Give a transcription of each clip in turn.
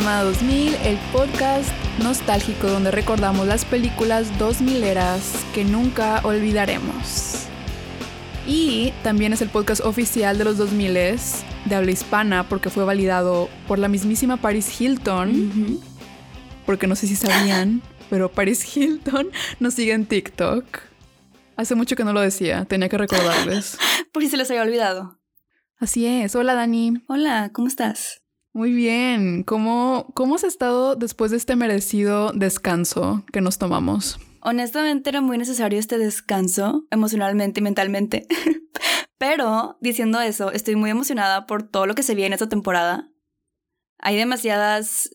Pijamada 2000, el podcast nostálgico donde recordamos las películas 2000 eras que nunca olvidaremos. Y también es el podcast oficial de los 2000 de habla hispana porque fue validado por la mismísima Paris Hilton. Porque no sé si sabían, pero Paris Hilton nos sigue en TikTok. Hace mucho que no lo decía, tenía que recordarles. por si se les había olvidado. Así es. Hola, Dani. Hola, ¿cómo estás? Muy bien. ¿Cómo, ¿Cómo has estado después de este merecido descanso que nos tomamos? Honestamente era muy necesario este descanso emocionalmente y mentalmente. Pero diciendo eso, estoy muy emocionada por todo lo que se viene esta temporada. Hay demasiadas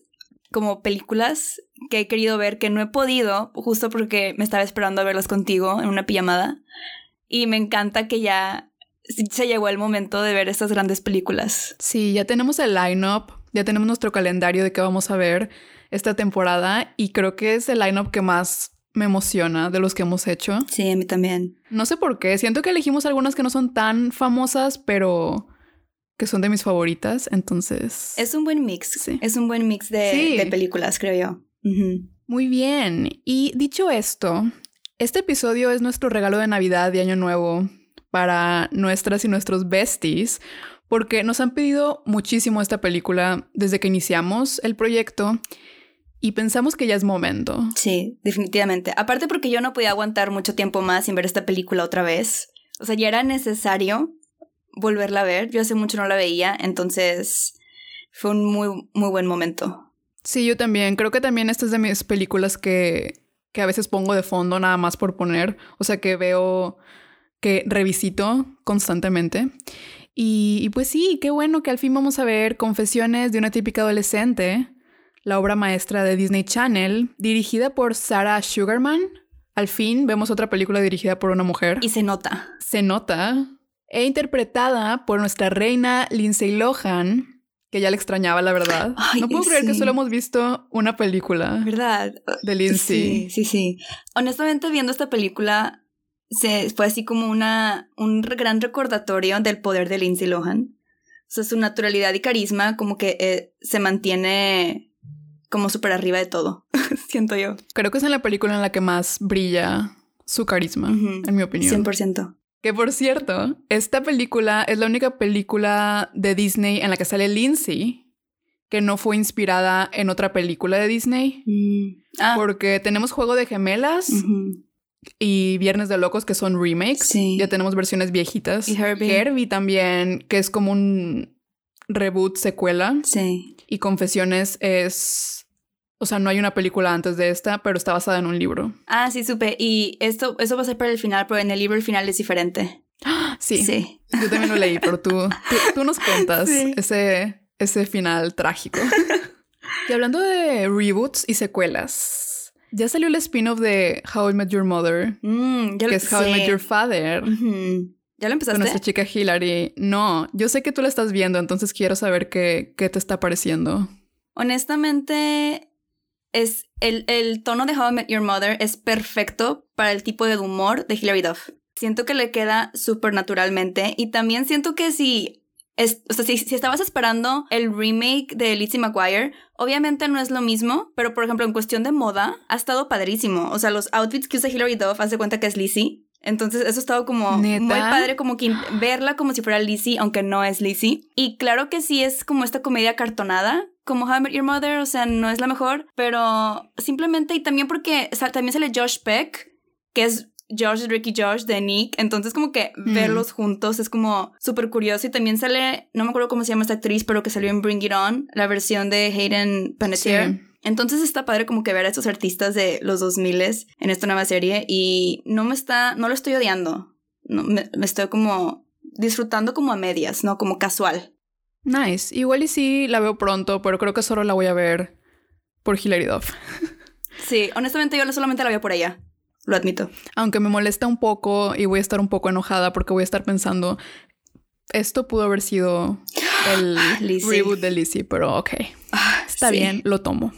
como películas que he querido ver que no he podido, justo porque me estaba esperando a verlas contigo en una pijamada. Y me encanta que ya se llegó el momento de ver estas grandes películas. Sí, ya tenemos el line-up, ya tenemos nuestro calendario de qué vamos a ver esta temporada y creo que es el line-up que más me emociona de los que hemos hecho. Sí, a mí también. No sé por qué, siento que elegimos algunas que no son tan famosas, pero que son de mis favoritas, entonces... Es un buen mix, sí. es un buen mix de, películas, creo yo. Muy bien, y dicho esto, este episodio es nuestro regalo de Navidad y Año Nuevo para nuestras y nuestros besties, porque nos han pedido muchísimo esta película desde que iniciamos el proyecto y pensamos que ya es momento. Sí, definitivamente. Aparte porque yo no podía aguantar mucho tiempo más sin ver esta película otra vez. O sea, ya era necesario volverla a ver. Yo hace mucho no la veía, entonces fue un muy, muy buen momento. Sí, yo también. Creo que también esta es de mis películas que, que a veces pongo de fondo nada más por poner. O sea, que veo que revisito constantemente. Y, pues sí, qué bueno que al fin vamos a ver Confesiones de una típica adolescente, la obra maestra de Disney Channel, dirigida por Sarah Sugarman. Al fin vemos otra película dirigida por una mujer. Y se nota. Se nota. E interpretada por nuestra reina Lindsay Lohan, que ya le extrañaba, la verdad. no puedo creer que solo hemos visto una película. ¿Verdad? De Lindsay. Sí, sí, sí. Honestamente, viendo esta película, se, fue así como una, un gran recordatorio del poder de Lindsay Lohan. O sea, su naturalidad y carisma como que eh, se mantiene como súper arriba de todo, siento yo. Creo que es en la película en la que más brilla su carisma, en mi opinión. 100%. Que por cierto, esta película es la única película de Disney en la que sale Lindsay que no fue inspirada en otra película de Disney. Mm. Ah. Porque tenemos Juego de Gemelas, y Viernes de Locos, que son remakes. Sí. Ya tenemos versiones viejitas. Y Herbie. Herbie también, que es como un reboot, secuela. Sí. Y Confesiones es. O sea, no hay una película antes de esta, pero está basada en un libro. Ah, sí, supe. Y esto, eso va a ser para el final, pero en el libro el final es diferente. Sí. Sí. Yo también lo leí, pero tú, tú, nos cuentas ese, ese final trágico. y hablando de reboots y secuelas, ya salió el spin-off de How I Met Your Mother, mm, que es How I Met Your Father. ¿Ya lo empezaste? Con nuestra chica Hillary. No, yo sé que tú la estás viendo, entonces quiero saber qué, qué te está pareciendo. Honestamente, es el, el tono de How I Met Your Mother es perfecto para el tipo de humor de Hillary Duff. Siento que le queda súper naturalmente y también siento que si o sea, si, estabas esperando el remake de Lizzie McGuire, obviamente no es lo mismo, pero por ejemplo, en cuestión de moda, ha estado padrísimo. O sea, los outfits que usa Hilary Duff, hace cuenta que es Lizzie. Entonces, eso ha estado como muy padre, como que verla como si fuera Lizzie, aunque no es Lizzie. Y claro que sí es como esta comedia cartonada, como How I Met Your Mother, o sea, no es la mejor, pero simplemente, y también porque también sale Josh Peck, que es George, Ricky Josh de Nick. Entonces, como que mm. verlos juntos es como súper curioso. Y también sale, no me acuerdo cómo se llama esta actriz, pero que salió en Bring It On, la versión de Hayden Panettiere. Entonces está padre como que ver a estos artistas de los 2000 en esta nueva serie y no me está, no lo estoy odiando. No, me, estoy como disfrutando como a medias, ¿no? Como casual. Nice. Igual y sí la veo pronto, pero creo que solo la voy a ver por Hilary Duff. sí, honestamente yo solamente la veo por ella lo admito. Aunque me molesta un poco y voy a estar un poco enojada porque voy a estar pensando, esto pudo haber sido el reboot de Lizzie, pero ok, ah, está bien, lo tomo.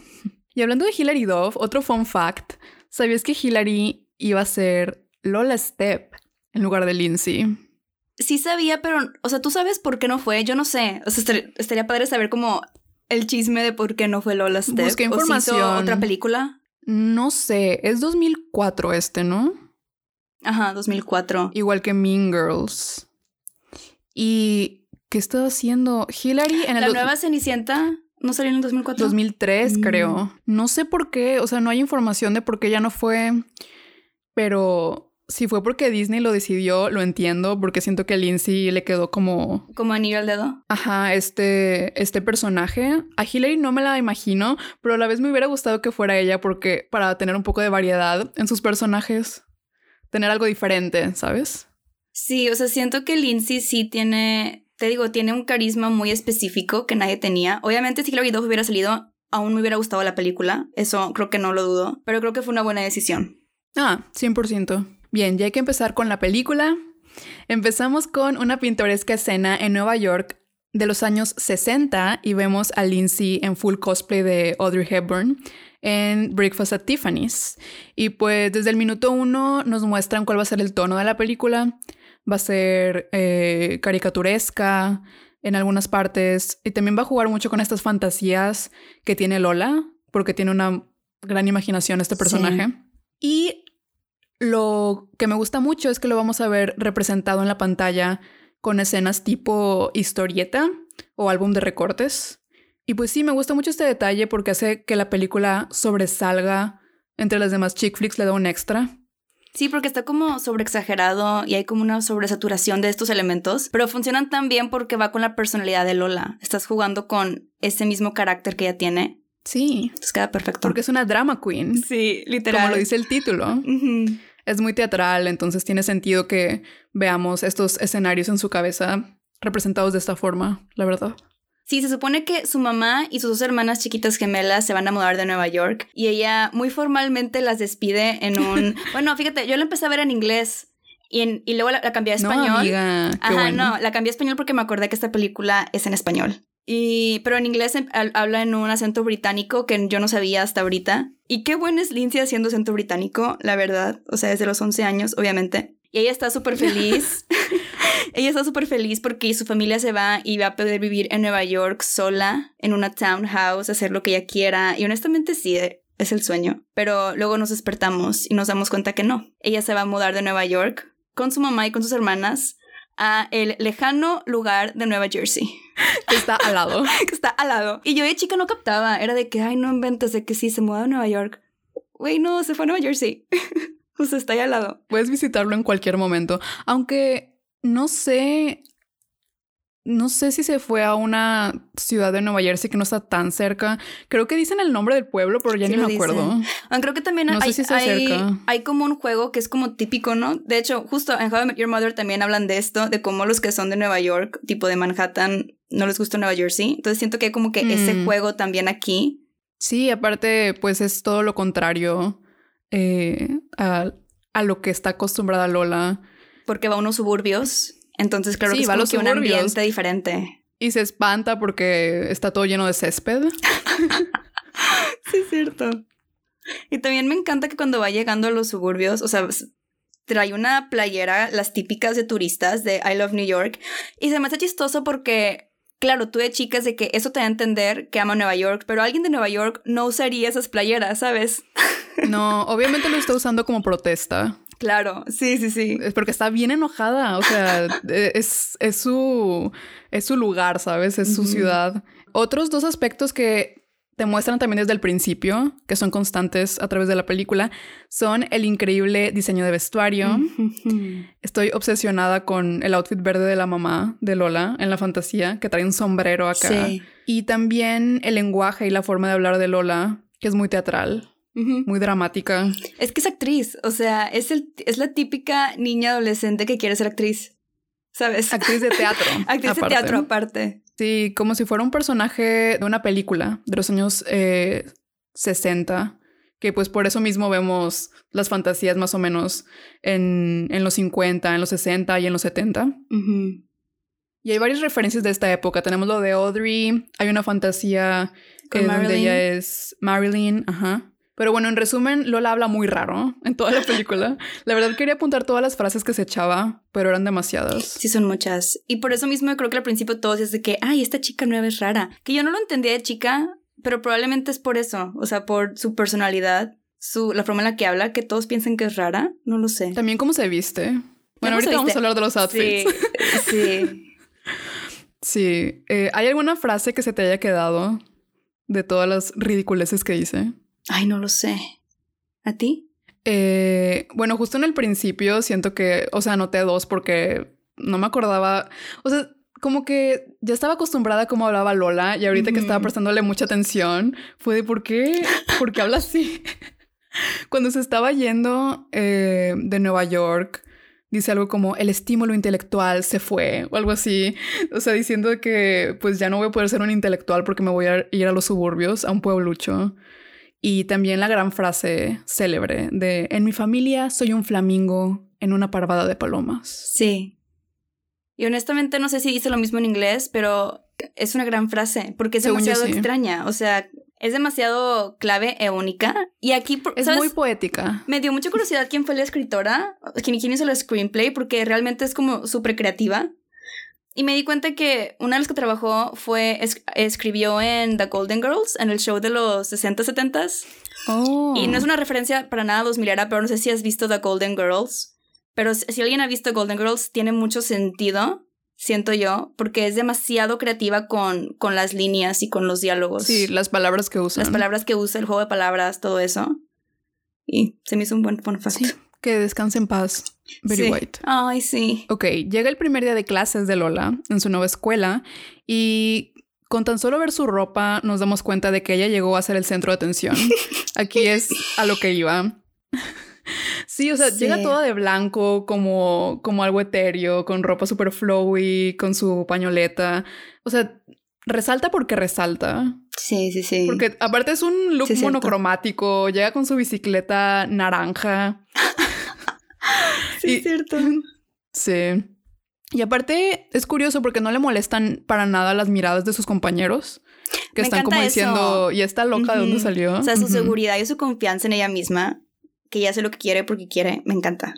Y hablando de Hilary Duff, otro fun fact, ¿sabías que Hilary iba a ser Lola Step en lugar de Lindsay? Sí sabía, pero, o sea, ¿tú sabes por qué no fue? Yo no sé. O sea, estaría padre saber cómo el chisme de por qué no fue Lola Step. Busqué ¿O si hizo información. otra película? No sé, es 2004 este, ¿no? Ajá, 2004. Igual que Mean Girls. ¿Y qué estaba haciendo? Hillary en el La nueva Cenicienta no salió en el 2004. 2003, Mm. creo. No sé por qué, o sea, no hay información de por qué ya no fue, pero si fue porque Disney lo decidió, lo entiendo, porque siento que a Lindsay le quedó como, Como anillo al dedo. ajá, este, este personaje. A Hillary no me la imagino, pero a la vez me hubiera gustado que fuera ella, porque para tener un poco de variedad en sus personajes, tener algo diferente, ¿sabes? Sí, o sea, siento que Lindsay sí tiene, te digo, tiene un carisma muy específico que nadie tenía. Obviamente, si Hilary Duff hubiera salido, aún me hubiera gustado la película. Eso creo que no lo dudo, pero creo que fue una buena decisión. Ah, 100%. Bien, ya hay que empezar con la película. Empezamos con una pintoresca escena en Nueva York de los años 60 y vemos a Lindsay en full cosplay de Audrey Hepburn en Breakfast at Tiffany's. Y pues desde el minuto uno nos muestran cuál va a ser el tono de la película. Va a ser eh, caricaturesca en algunas partes y también va a jugar mucho con estas fantasías que tiene Lola, porque tiene una gran imaginación este personaje. Y lo que me gusta mucho es que lo vamos a ver representado en la pantalla con escenas tipo historieta o álbum de recortes. Y pues sí, me gusta mucho este detalle porque hace que la película sobresalga entre las demás chick flicks, le da un extra. Sí, porque está como sobreexagerado y hay como una sobresaturación de estos elementos, pero funcionan tan bien porque va con la personalidad de Lola. Estás jugando con ese mismo carácter que ella tiene. Sí, Entonces queda perfecto. porque es una drama queen, sí, como lo dice el título. Es muy teatral, entonces tiene sentido que veamos estos escenarios en su cabeza representados de esta forma, la verdad. Sí, se supone que su mamá y sus dos hermanas chiquitas gemelas se van a mudar de Nueva York y ella muy formalmente las despide en un... bueno, fíjate, yo la empecé a ver en inglés y, en- y luego la, la cambié a español. No, amiga, Ajá, bueno. no, la cambié a español porque me acordé que esta película es en español. Y, pero en inglés em- habla en un acento británico que yo no sabía hasta ahorita. Y qué bueno es Lindsay haciendo acento británico, la verdad. O sea, desde los 11 años, obviamente. Y ella está súper feliz. ella está súper feliz porque su familia se va y va a poder vivir en Nueva York sola, en una townhouse, hacer lo que ella quiera. Y honestamente sí, eh, es el sueño. Pero luego nos despertamos y nos damos cuenta que no. Ella se va a mudar de Nueva York con su mamá y con sus hermanas a el lejano lugar de Nueva Jersey, Que está al lado. que está al lado. Y yo de chica no captaba, era de que, ay, no inventes de que sí, se mudó a Nueva York. Güey, no, se fue a Nueva Jersey. o sea, está ahí al lado. Puedes visitarlo en cualquier momento. Aunque no sé. No sé si se fue a una ciudad de Nueva Jersey que no está tan cerca. Creo que dicen el nombre del pueblo, pero ya Sí ni me acuerdo. dicen. Ah, creo que también No sé hay, si hay como un juego que es como típico, ¿no? De hecho, justo en How I Met Your Mother también hablan de esto, de cómo los que son de Nueva York, tipo de Manhattan, no les gusta Nueva Jersey. Entonces siento que hay como que ese Mm. juego también aquí. Sí, aparte, pues es todo lo contrario eh, a, a lo que está acostumbrada Lola. porque va a unos suburbios. Entonces, claro Sí, que es va a los que un ambiente diferente. Y se espanta porque está todo lleno de césped. Sí, es cierto. Y también me encanta que cuando va llegando a los suburbios, o sea, trae una playera, las típicas de turistas de I Love New York. Y se me hace chistoso porque, claro, tú de chicas de que eso te da a entender que ama Nueva York, pero alguien de Nueva York no usaría esas playeras, ¿sabes? No, obviamente lo está usando como protesta. Claro, sí, sí, sí. Es porque está bien enojada. O sea, eh, es, es su. Es su lugar, ¿sabes? Es su ciudad. Otros dos aspectos que te muestran también desde el principio, que son constantes a través de la película, son el increíble diseño de vestuario. Estoy obsesionada con el outfit verde de la mamá de Lola en la fantasía, que trae un sombrero acá. Sí. Y también el lenguaje y la forma de hablar de Lola, que es muy teatral, Muy dramática. Es que es actriz, o sea, es, el, es la típica niña adolescente que quiere ser actriz, ¿sabes? Actriz de teatro. Actriz de teatro aparte. Sí, como si fuera un personaje de una película de los años eh, 60, que pues por eso mismo vemos las fantasías más o menos en, en los 50, en los 60 y en los 70. Ujú. Y hay varias referencias de esta época. Tenemos lo de Audrey, hay una fantasía eh, donde ella es Marilyn, ajá. Pero bueno, en resumen, Lola habla muy raro en toda la película. La verdad quería apuntar todas las frases que se echaba, pero eran demasiadas. Sí, son muchas. Y por eso mismo creo que al principio todos es de que, ay, esta chica nueva es rara. Que yo no lo entendía de chica, pero probablemente es por eso. O sea, por su personalidad, su, la forma en la que habla, que todos piensan que es rara. No lo sé. También cómo se viste. Bueno, ahorita vamos a hablar de los outfits. Sí, sí. sí. Eh, ¿Hay alguna frase que se te haya quedado de todas las ridiculeces que dice? Ay, no lo sé. ¿A ti? Eh, bueno, justo en el principio siento que, o sea, anoté dos porque no me acordaba, o sea, como que ya estaba acostumbrada a cómo hablaba Lola y ahorita que estaba prestándole mucha atención fue de por qué, por qué habla así. Cuando se estaba yendo eh, de Nueva York, dice algo como el estímulo intelectual se fue o algo así. O sea, diciendo que pues ya no voy a poder ser un intelectual porque me voy a ir a los suburbios, a un pueblucho. Y también la gran frase célebre de en mi familia soy un flamingo en una parvada de palomas. Sí. Y honestamente no sé si dice lo mismo en inglés, pero es una gran frase porque es demasiado extraña. O sea, es demasiado clave e única. Y aquí es muy poética. Me dio mucha curiosidad quién fue la escritora, quién, quién hizo el screenplay, porque realmente es como súper creativa. Y me di cuenta que una de las que trabajó fue, escribió en The Golden Girls, en el show de los 60, 70 oh. Y no es una referencia para nada 2000 era, pero no sé si has visto The Golden Girls. Pero si alguien ha visto Golden Girls, tiene mucho sentido, siento yo, porque es demasiado creativa con, con las líneas y con los diálogos. Sí, las palabras que usa. Las palabras que usa, el juego de palabras, todo eso. Y se me hizo un buen fun fact. Que descanse en paz. Very White. Ay, sí. Ok, llega el primer día de clases de Lola en su nueva escuela y con tan solo ver su ropa nos damos cuenta de que ella llegó a ser el centro de atención. Aquí es a lo que iba. Sí, o sea, llega toda de blanco, como, como algo etéreo, con ropa super flowy, con su pañoleta. O sea, resalta porque resalta. Sí, sí, sí. Porque aparte es un look monocromático, llega con su bicicleta naranja. sí, es cierto. Sí. Y aparte es curioso porque no le molestan para nada las miradas de sus compañeros. Que están como diciendo, y está loca, ¿de dónde salió? O sea, su seguridad y su confianza en ella misma, que ya hace lo que quiere porque quiere, me encanta.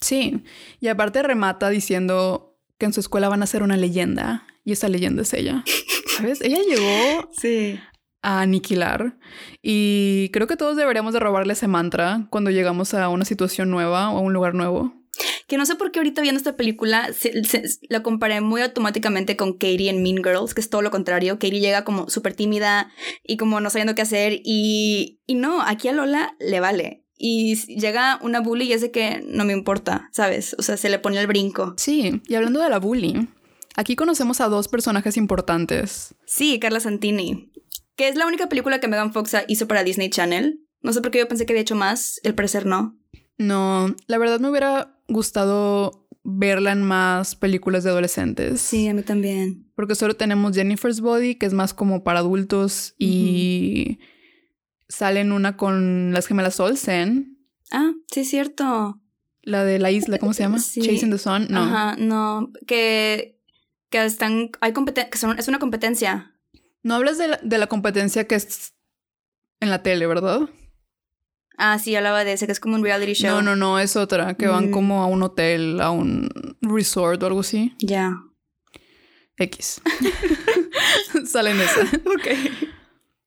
Sí. Y aparte remata diciendo que en su escuela van a ser una leyenda. Y esa leyenda es ella. ¿Sabes? Ella llegó sí. A aniquilar. Y creo que todos deberíamos de robarle ese mantra cuando llegamos a una situación nueva o a un lugar nuevo. Que no sé por qué ahorita viendo esta película la comparé muy automáticamente con Katie en Mean Girls, que es todo lo contrario. Katie llega como súper tímida y como no sabiendo qué hacer. Y, y no, aquí a Lola le vale. Y llega una bully y es de que no me importa, ¿sabes? O sea, se le pone el brinco. Sí, y hablando de la bully, Aquí conocemos a dos personajes importantes. Sí, Carla Santini, que es la única película que Megan Fox hizo para Disney Channel. No sé por qué yo pensé que había hecho más, el parecer no. No, la verdad me hubiera gustado verla en más películas de adolescentes. Sí, a mí también. Porque solo tenemos Jennifer's Body, que es más como para adultos, y salen una con las gemelas Olsen. Ah, sí, es cierto. La de la isla, ¿cómo se llama? Chasing the Sun. No. Ajá, no. Que que están, hay competencia, es una competencia. No hablas de la, de la competencia que es en la tele, ¿verdad? Ah, sí, hablaba de ese, que es como un reality show. No, no, no, es otra, que van mm. como a un hotel, a un resort o algo así. Ya. X. Salen esa. ok.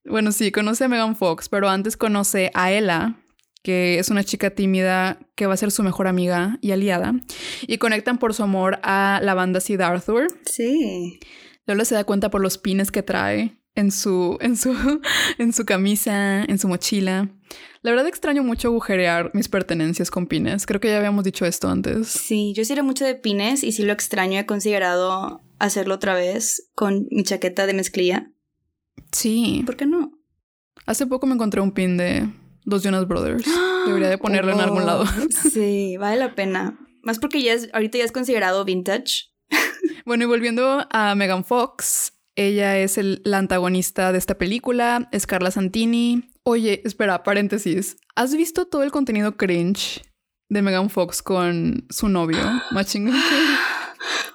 Bueno, sí, conoce a Megan Fox, pero antes conoce a Ella, que es una chica tímida que va a ser su mejor amiga y aliada, y conectan por su amor a la banda Sid Arthur. Sí. Lola se da cuenta por los pines que trae en su, en su, en su camisa, en su mochila. La verdad extraño mucho agujerear mis pertenencias con pines. Creo que ya habíamos dicho esto antes. Sí, yo sí era mucho de pines y sí lo extraño. He considerado hacerlo otra vez con mi chaqueta de mezclilla. Sí. ¿Por qué no? Hace poco me encontré un pin de Dos Jonas Brothers. Debería de ponerlo en algún lado. sí, vale la pena. Más porque ya es, ahorita ya es considerado vintage. Bueno, y volviendo a Megan Fox, ella es el, la antagonista de esta película, es Carla Santini. Oye, espera, paréntesis. ¿Has visto todo el contenido cringe de Megan Fox con su novio, Matching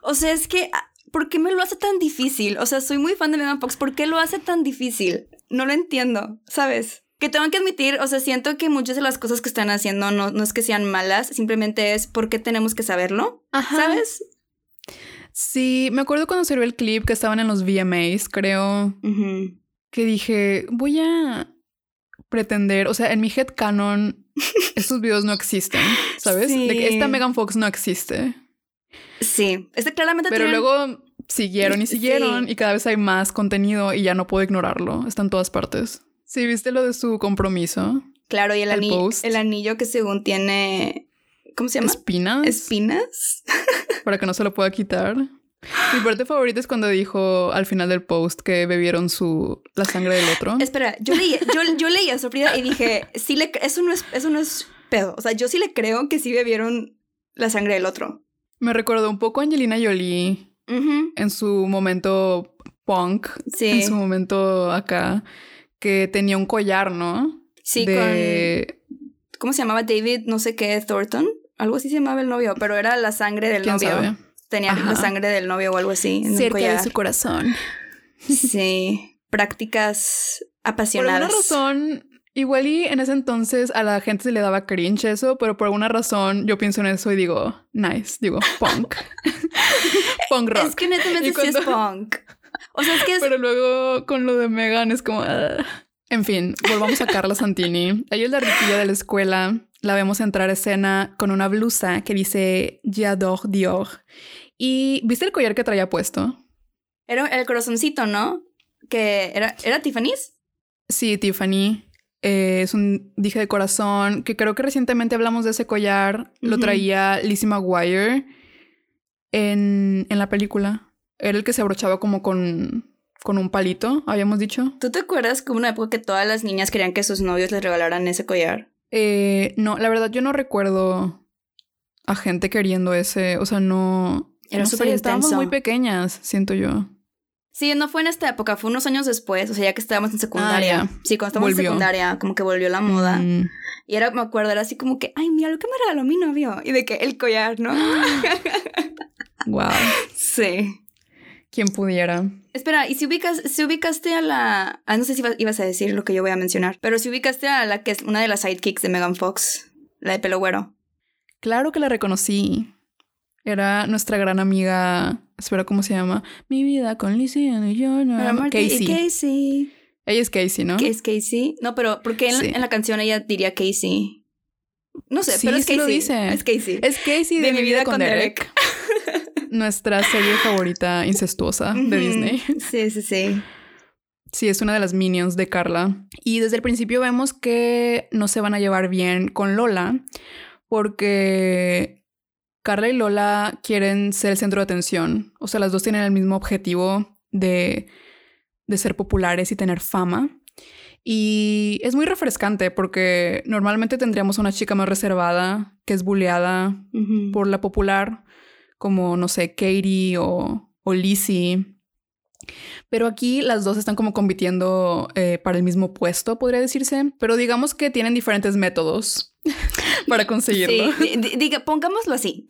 O sea, es que, ¿por qué me lo hace tan difícil? O sea, soy muy fan de Megan Fox. ¿Por qué lo hace tan difícil? No lo entiendo, ¿sabes? Que tengo que admitir, o sea, siento que muchas de las cosas que están haciendo no, no es que sean malas, simplemente es porque tenemos que saberlo, ¿sabes? Sí, me acuerdo cuando salió el clip que estaban en los VMAs, creo, que dije, voy a pretender, o sea, en mi head canon, estos videos no existen, ¿sabes? De que esta Megan Fox no existe. Sí, este claramente Pero luego siguieron y siguieron y cada vez hay más contenido y ya no puedo ignorarlo, está en todas partes. Sí, ¿viste lo de su compromiso? Claro, y el, anillo, el anillo que según tiene ¿Cómo se llama? Espinas. Espinas. Para que no se lo pueda quitar. Mi parte favorita es cuando dijo al final del post que bebieron su la sangre del otro. Espera, yo leí, yo, yo leí eso y dije, sí le, eso no es, eso no es pedo. O sea, yo sí le creo que sí bebieron la sangre del otro. Me recordó un poco a Angelina Jolie en su momento punk. Sí. En su momento acá. Que tenía un collar, ¿no? Sí, de... ¿Cómo se llamaba? David, no sé qué, Thornton algo así se llamaba el novio, pero era la sangre del novio. Tenía la sangre del novio o algo así. Cerca de su corazón. Sí, prácticas apasionadas. Por alguna razón, igual y en ese entonces a la gente se le daba cringe eso, pero por alguna razón yo pienso en eso y digo, nice, digo, punk. punk rock. Es que netamente sí es punk. O sea, es que es... Pero luego con lo de Megan es como... Ah". En fin, volvamos a Carla Santini. Ella es la riquilla de la escuela la vemos entrar a escena con una blusa que dice J'adore Dior. ¿Y viste el collar que traía puesto? Era el corazoncito, ¿no? Que era, ¿era Tiffany's? Sí, Tiffany. Eh, es un dije de corazón que creo que recientemente hablamos de ese collar. Lo traía Lizzie McGuire en, en la película. Era el que se abrochaba como con, con un palito, habíamos dicho. ¿Tú te acuerdas como una época que todas las niñas querían que sus novios les regalaran ese collar? Eh, no, la verdad yo no recuerdo a gente queriendo ese, o sea, no... Era súper Estábamos muy pequeñas, siento yo. Sí, no fue en esta época, fue unos años después, o sea, ya que estábamos en secundaria. Ah, sí, cuando estábamos en secundaria, como que volvió la moda. Mm. Y era, me acuerdo, era así como que, ay, mira lo que me regaló mi novio. Y de que el collar, ¿no? wow. Sí. Quien pudiera. Espera, ¿y si ubicas, si ubicaste a la... Ah, no sé si ibas a decir lo que yo voy a mencionar, pero si ubicaste a la que es una de las sidekicks de Megan Fox, la de pelo güero. Claro que la reconocí. Era nuestra gran amiga, espera, ¿cómo se llama? Mi vida con Lizzie y yo, no. Casey. Casey. Ella es Casey, ¿no? ¿Qué es Casey? No, pero porque en, la, canción ella diría Casey. No sé, pero es Casey. Lo dice. Es Casey. Es Casey de, mi vida, con, Derek. nuestra serie favorita incestuosa de Disney. Sí, sí, sí. Sí, es una de las minions de Carla. Y desde el principio vemos que no se van a llevar bien con Lola porque Carla y Lola quieren ser el centro de atención. O sea, las dos tienen el mismo objetivo de, de ser populares y tener fama. Y es muy refrescante porque normalmente tendríamos una chica más reservada que es bulleada por la popular como, no sé, Katie o, o Lizzie. Pero aquí las dos están como compitiendo eh, para el mismo puesto, podría decirse. Pero digamos que tienen diferentes métodos para conseguirlo. Sí, diga, pongámoslo así.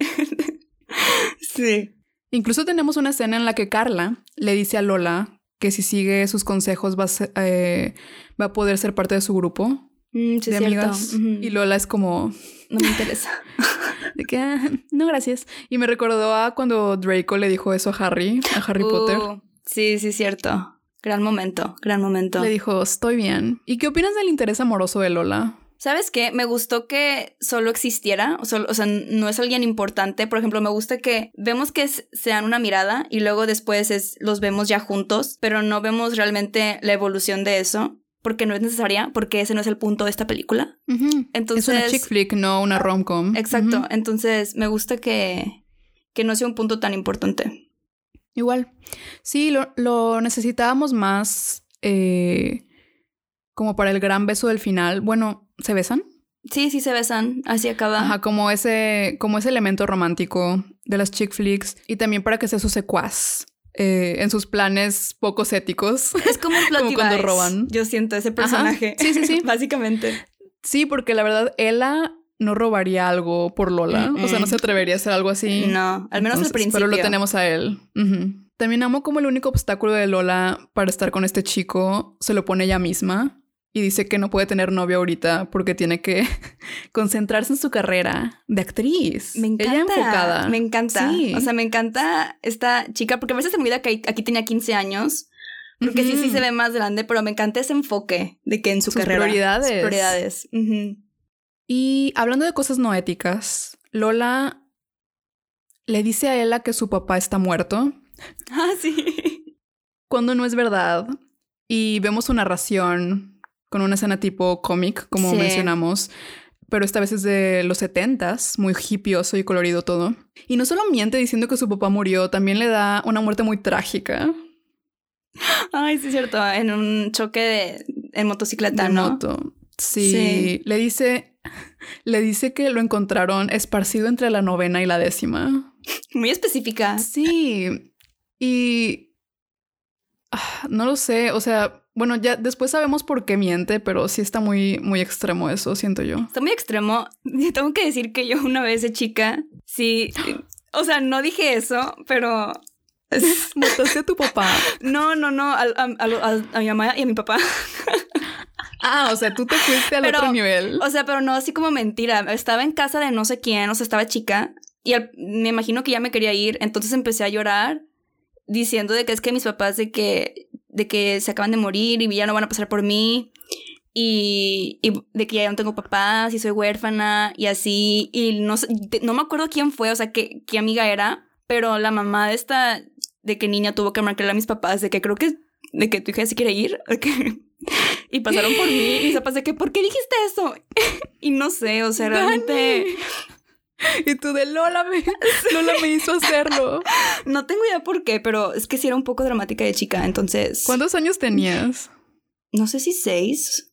sí. Incluso tenemos una escena en la que Carla le dice a Lola que si sigue sus consejos va a, eh, va a poder ser parte de su grupo mm, de amigas. Y Lola es como... No me interesa. De que, ah, no, gracias. Y me recordó a cuando Draco le dijo eso a Harry, a Harry Potter. Uh, sí, sí, cierto. Gran momento, gran momento. Le dijo, estoy bien. ¿Y qué opinas del interés amoroso de Lola? ¿Sabes qué? Me gustó que solo existiera, o, o sea, no es alguien importante. Por ejemplo, me gusta que vemos que sean una mirada y luego después es, los vemos ya juntos, pero no vemos realmente la evolución de eso porque no es necesaria, porque ese no es el punto de esta película. Entonces, es una chick flick, no una rom-com. Exacto. Entonces, me gusta que, que no sea un punto tan importante. Igual. Sí, lo, lo necesitábamos más eh, como para el gran beso del final. Bueno, ¿se besan? Sí, sí se besan, así acaba. Ajá, como ese, como ese elemento romántico de las chick flicks y también para que sea su secuaz. Eh, en sus planes poco éticos. Es como un plot cuando roban. Yo siento ese personaje. Sí, sí, sí. Básicamente. Sí, porque la verdad, Ella no robaría algo por Lola. O sea, no se atrevería a hacer algo así. No, al menos al principio. Pero lo tenemos a él. También amo como el único obstáculo de Lola para estar con este chico se lo pone ella misma. Y dice que no puede tener novio ahorita porque tiene que concentrarse en su carrera de actriz. Me encanta. Ella enfocada. Me encanta. Sí. O sea, me encanta esta chica, porque a veces se me olvida que aquí tenía 15 años. Porque sí, sí se ve más grande, pero me encanta ese enfoque de que en su Sus carrera. prioridades. Sus prioridades. Y hablando de cosas no éticas, Lola le dice a Ella que su papá está muerto Ah, sí. cuando no es verdad. Y vemos su narración con una escena tipo cómic, como Sí. mencionamos. Pero esta vez es de los setentas, muy hippioso y colorido todo. Y no solo miente diciendo que su papá murió, también le da una muerte muy trágica. Ay, sí, es cierto. En un choque de, en motocicleta, de ¿no? moto. Sí. Sí. Le dice, le dice que lo encontraron esparcido entre la novena y la décima. Muy específica. Sí. Y ah, no lo sé. O sea, bueno, ya después sabemos por qué miente, pero sí está muy, muy extremo eso, siento yo. Está muy extremo. Tengo que decir que yo una vez de chica, sí. O sea, no dije eso, pero. Mataste a tu papá. No, no, no. A, a- a- a mi mamá y a mi papá. Ah, o sea, tú te fuiste al Pero, otro nivel. O sea, pero no así como mentira. Estaba en casa de no sé quién, o sea, estaba chica. Y al- me imagino que ya me quería ir. Entonces empecé a llorar diciendo de que es que mis papás de que, de que se acaban de morir y ya no van a pasar por mí. Y, y de que ya no tengo papás y soy huérfana y así. Y no, no me acuerdo quién fue, o sea, qué, qué amiga era. Pero la mamá de esta, de que niña tuvo que marcarle a mis papás de que creo que, de que tu hija se quiere ir. que- y pasaron por mí y mis papás de que, ¿por qué dijiste eso? y no sé, o sea, realmente Y tú de Lola me, Lola me hizo hacerlo. no tengo idea por qué, pero es que sí era un poco dramática de chica, entonces... ¿Cuántos años tenías? No sé si seis.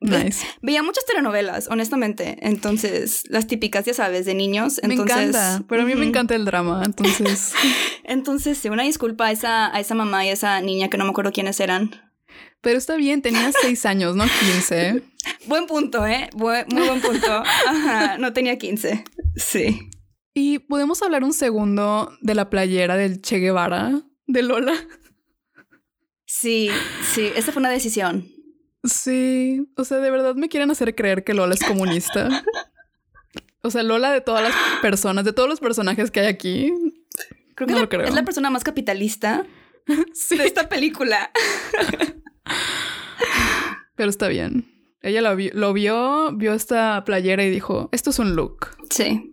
Nice. Veía muchas telenovelas, honestamente. Entonces, las típicas, ya sabes, de niños. Entonces, me encanta, pero a mí me encanta el drama, entonces. Entonces, sí, una disculpa a esa, a esa mamá y a esa niña que no me acuerdo quiénes eran. Pero está bien, tenías seis años, no 15. Buen punto, ¿eh? Buen- muy buen punto. Ajá, no tenía 15. Sí. Y podemos hablar un segundo de la playera del Che Guevara de Lola. Sí, sí, esa fue una decisión. Sí, o sea, de verdad me quieren hacer creer que Lola es comunista. O sea, Lola de todas las personas, de todos los personajes que hay aquí. Creo que No la- lo creo. es la persona más capitalista Sí, de esta película. pero está bien. Ella lo, vi- lo vio, vio esta playera y dijo, esto es un look. Sí.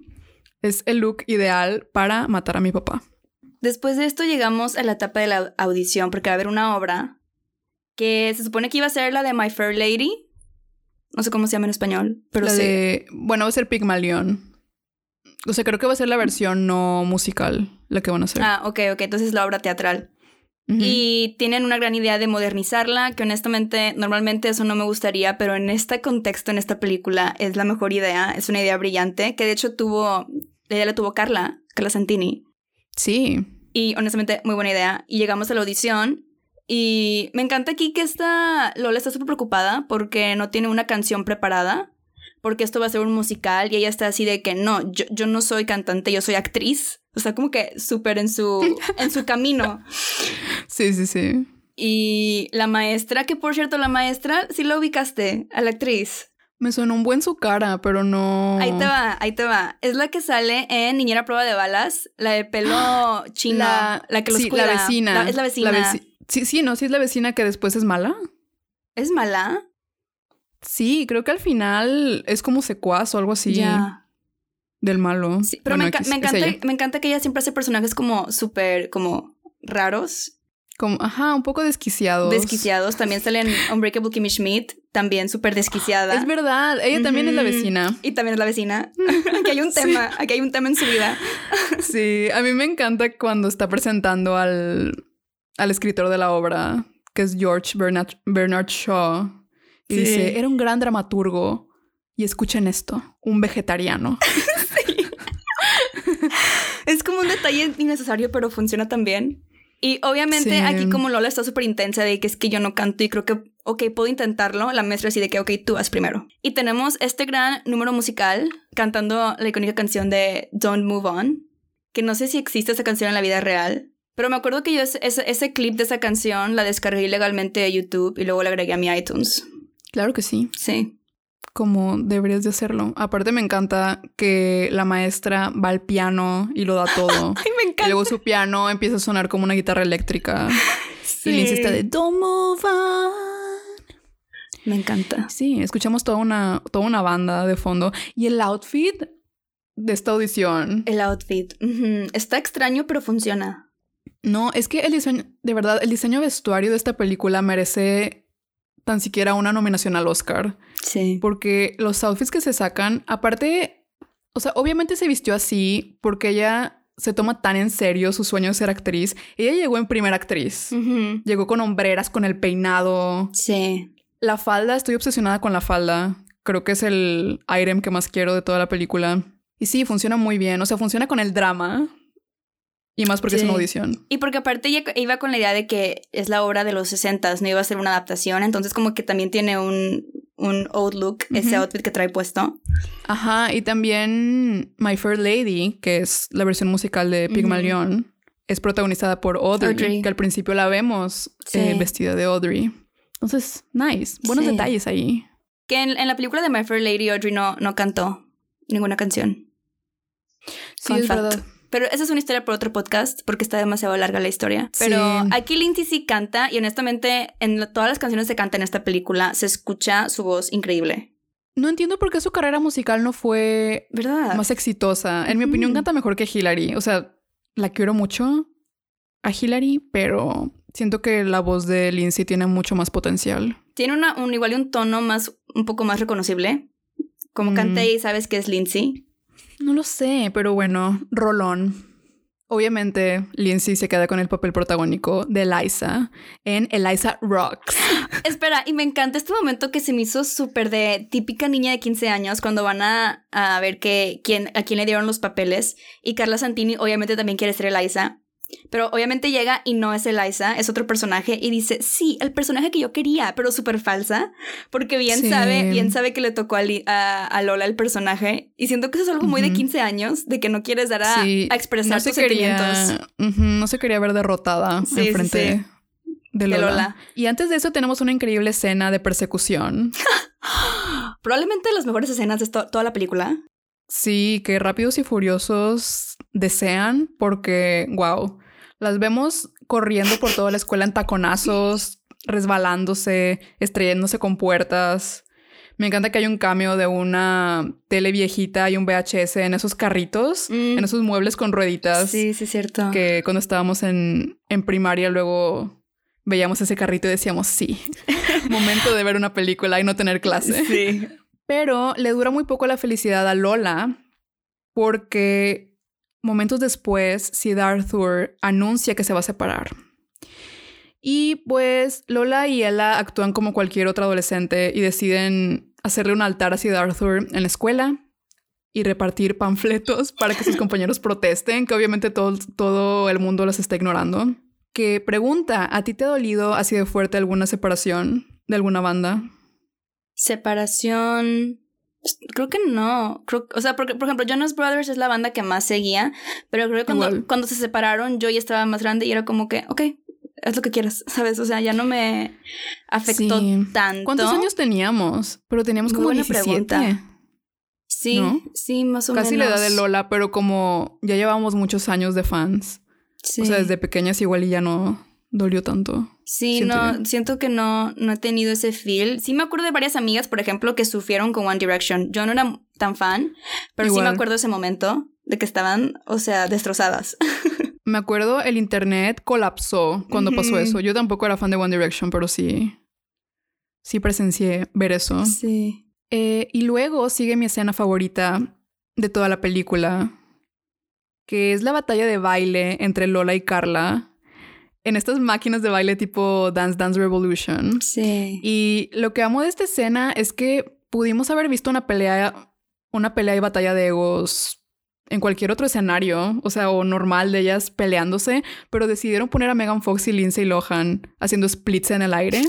Es el look ideal para matar a mi papá. Después de esto llegamos a la etapa de la audición porque va a haber una obra que se supone que iba a ser la de My Fair Lady. No sé cómo se llama en español, pero la sí. de, bueno, va a ser Pigmalión. O sea, creo que va a ser la versión no musical la que van a hacer. Ah, ok, ok, entonces la obra teatral. Y tienen una gran idea de modernizarla, que honestamente, normalmente eso no me gustaría, pero en este contexto, en esta película, es la mejor idea. Es una idea brillante, que de hecho tuvo, la idea la tuvo Carla, Carla Santini. Sí. Y honestamente, muy buena idea. Y llegamos a la audición. Y me encanta aquí que esta Lola está súper preocupada porque no tiene una canción preparada. Porque esto va a ser un musical y ella está así de que no, yo, yo no soy cantante, yo soy actriz. O sea, como que súper en su, en su camino. Sí, sí, sí. Y la maestra, que por cierto, la maestra, sí la ubicaste, a la actriz. Me sonó un buen su cara, pero no. Ahí te va, ahí te va. Es la que sale en Niñera Prueba de Balas, la de pelo chino, la, que los sí, cuida. La vecina. La- es la vecina. veci- sí, sí, no, sí es la vecina que después es mala. ¿Es mala? Sí, creo que al final es como secuaz o algo así Ya. Del malo. Sí, pero Bueno, me, enca- me encanta, me encanta que ella siempre hace personajes como súper, como raros, Como, ajá, un poco desquiciados. desquiciados. También sale en Unbreakable Kimmy Schmidt, también súper desquiciada. Es verdad, ella también es la vecina. Y también es la vecina. aquí hay un Sí. tema, aquí hay un tema en su vida. Sí, a mí me encanta cuando está presentando al, al escritor de la obra, que es George Bernard, Bernard Shaw. Y Sí. dice, era un gran dramaturgo. Y escuchen esto, un vegetariano. Es como un detalle innecesario, pero funciona también. Y obviamente Sí. aquí como Lola está súper intensa de que es que yo no canto y creo que, ok, puedo intentarlo, la maestra así de que, ok, tú vas primero. Y tenemos este gran número musical cantando la icónica canción de Don't Move On, que no sé si existe esa canción en la vida real, Pero me acuerdo que yo ese, ese, clip de esa canción la descargué ilegalmente de YouTube y luego la agregué a mi iTunes. Claro que sí. Sí. Como deberías de hacerlo. Aparte me encanta que la maestra va al piano y lo da todo. Ay, me encanta. Y luego su piano empieza a sonar como una guitarra eléctrica. Sí. Y Lindsay está de Don't move on. Me encanta. Sí, escuchamos toda una, toda una banda de fondo. Y el outfit de esta audición. El outfit. Está extraño, pero funciona. No, es que el diseño, de verdad, el diseño vestuario de esta película merece tan siquiera una nominación al Oscar. Sí. Porque los outfits que se sacan, aparte, o sea, obviamente se vistió así porque ella se toma tan en serio su sueño de ser actriz. Ella llegó en primera actriz. Llegó con hombreras, con el peinado. Sí. La falda, estoy obsesionada con la falda. Creo que es el item que más quiero de toda la película. Y sí, funciona muy bien. O sea, funciona con el drama. Y más porque es una audición. Y porque aparte ella iba con la idea de que es la obra de los 60 no iba a ser una adaptación, entonces como que también tiene un, un old look ese outfit que trae puesto. Ajá, y también My Fair Lady, que es la versión musical de Pygmalion, es protagonizada por Audrey, Audrey. que al principio la vemos Sí. eh, vestida de Audrey. Entonces, nice. Buenos Sí. detalles ahí. Que en, en la película de My Fair Lady Audrey no, no cantó ninguna canción. Sí, Fun es fact. verdad. Pero esa es una historia por otro podcast porque está demasiado larga la historia. Pero Sí. aquí Lindsay sí canta y honestamente en todas las canciones que canta en esta película se escucha su voz increíble. No entiendo por qué su carrera musical no fue ¿Verdad? más exitosa. En mi opinión, canta mejor que Hillary. O sea, la quiero mucho a Hillary, pero siento que la voz de Lindsay tiene mucho más potencial. Tiene una, un, igual y un tono más, un poco más reconocible. Como Mm. canta y sabes que es Lindsay. No lo sé, pero bueno, Rolón. Obviamente, Lindsay se queda con el papel protagónico de Eliza en Eliza Rocks. Espera, y me encanta este momento que se me hizo súper de típica niña de 15 años cuando van a, a ver que, quién, a quién le dieron los papeles. Y Carla Santini obviamente también quiere ser Eliza. Pero obviamente llega y no es Eliza, es otro personaje y dice, sí, el personaje que yo quería, pero súper falsa, porque bien Sí. sabe, bien sabe que le tocó a, Li- a- a Lola el personaje. Y siento que eso es algo muy de Ujú. 15 años, de que no quieres dar a, Sí, a expresar no se tus sentimientos. quería, Ujú, no se quería ver derrotada Sí, en sí, frente sí. de Lola. Y antes de eso tenemos una increíble escena de persecución. Probablemente las mejores escenas de to- toda la película. Sí, que Rápidos y Furiosos desean porque, wow, las vemos corriendo por toda la escuela en taconazos, resbalándose, estrellándose con puertas. Me encanta que hay un cameo de una tele viejita y un VHS en esos carritos, Mm. en esos muebles con rueditas, Sí, sí, cierto. que cuando estábamos en, en primaria luego veíamos ese carrito y decíamos, sí, momento de ver una película y no tener clase. Sí. Pero le dura muy poco la felicidad a Lola porque momentos después Sid Arthur anuncia que se va a separar. Y pues Lola y Ella actúan como cualquier otro adolescente y deciden hacerle un altar a Sid Arthur en la escuela y repartir panfletos para que sus compañeros protesten, que obviamente todo, todo el mundo los está ignorando. Que pregunta, ¿a ti te ha dolido así de fuerte alguna separación de alguna banda? Separación. Pues, Creo que no. Creo, o sea, porque, por ejemplo, Jonas Brothers es la banda que más seguía, pero creo que cuando, Igual. cuando se separaron yo ya estaba más grande y era como que, ok, haz lo que quieras, ¿sabes? O sea, ya no me afectó Sí. tanto. ¿Cuántos años teníamos? Pero teníamos como 17. pregunta. Sí, ¿No? sí, más o Casi la menos. edad de Lola, pero como ya llevamos muchos años de fans. Sí. O sea, desde pequeñas igual y ya no dolió tanto. Sí, Siento no, siento que no, no he tenido ese feel. Sí me acuerdo de varias amigas, por ejemplo, que sufrieron con One Direction. Yo no era tan fan, pero sí me acuerdo de ese momento de que estaban, o sea, destrozadas. Me acuerdo el internet colapsó cuando pasó eso. Yo tampoco era fan de One Direction, pero sí. Sí presencié ver eso. Sí. Eh, y luego sigue mi escena favorita de toda la película, que es la batalla de baile entre Lola y Carla en estas máquinas de baile tipo Dance Dance Revolution. Sí. Y lo que amo de esta escena es que pudimos haber visto una pelea, una pelea y batalla de egos en cualquier otro escenario, o sea, o normal de ellas peleándose, pero decidieron poner a Megan Fox y Lindsay Lohan haciendo splits en el aire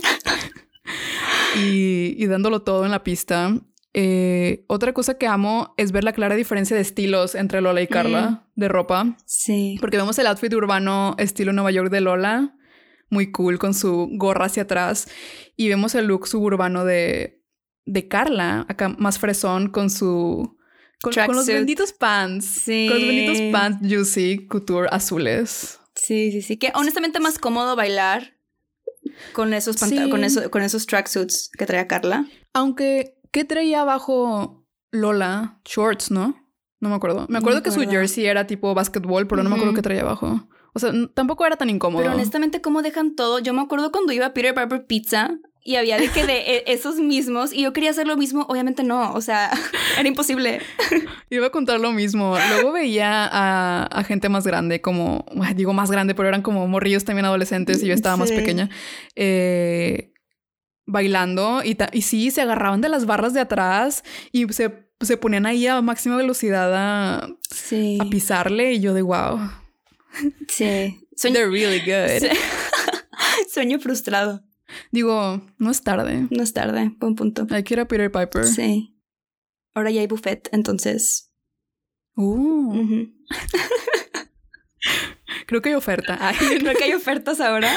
y, y dándolo todo en la pista. Eh, otra cosa que amo es ver la clara diferencia de estilos entre Lola y Carla de ropa. Sí. Porque vemos el outfit urbano estilo Nueva York de Lola, muy cool, con su gorra hacia atrás. Y vemos el look suburbano de, de Carla, acá más fresón, con su... Con, con los benditos pants. Sí. Con los benditos pants Juicy Couture azules. Sí, sí, sí. Que honestamente más cómodo bailar con esos Sí. con, eso- con esos tracksuits que traía Carla. Aunque, ¿qué traía abajo Lola? Shorts, ¿no? No me acuerdo. Me acuerdo me que su jersey era tipo básquetbol, pero no me acuerdo qué traía abajo. O sea, tampoco era tan incómodo. Pero honestamente, ¿cómo dejan todo? Yo me acuerdo cuando iba a Peter Piper Pizza y había de que de e- esos mismos y yo quería hacer lo mismo. Obviamente no. O sea, era imposible. Iba a contar lo mismo. Luego veía a, a gente más grande, como, digo más grande, pero eran como morrillos también adolescentes y yo estaba más pequeña, eh, bailando y, y sí, se agarraban de las barras de atrás y se, se ponían ahí a máxima velocidad a, Sí. a pisarle y yo de wow, Sí. Sueño, they're really good. sueño frustrado. Digo, no es tarde. No es tarde. Buen punto. Hay que ir a Peter Piper. Sí. Ahora ya hay buffet, entonces. Uh, creo que hay oferta. Creo que hay ofertas ahora.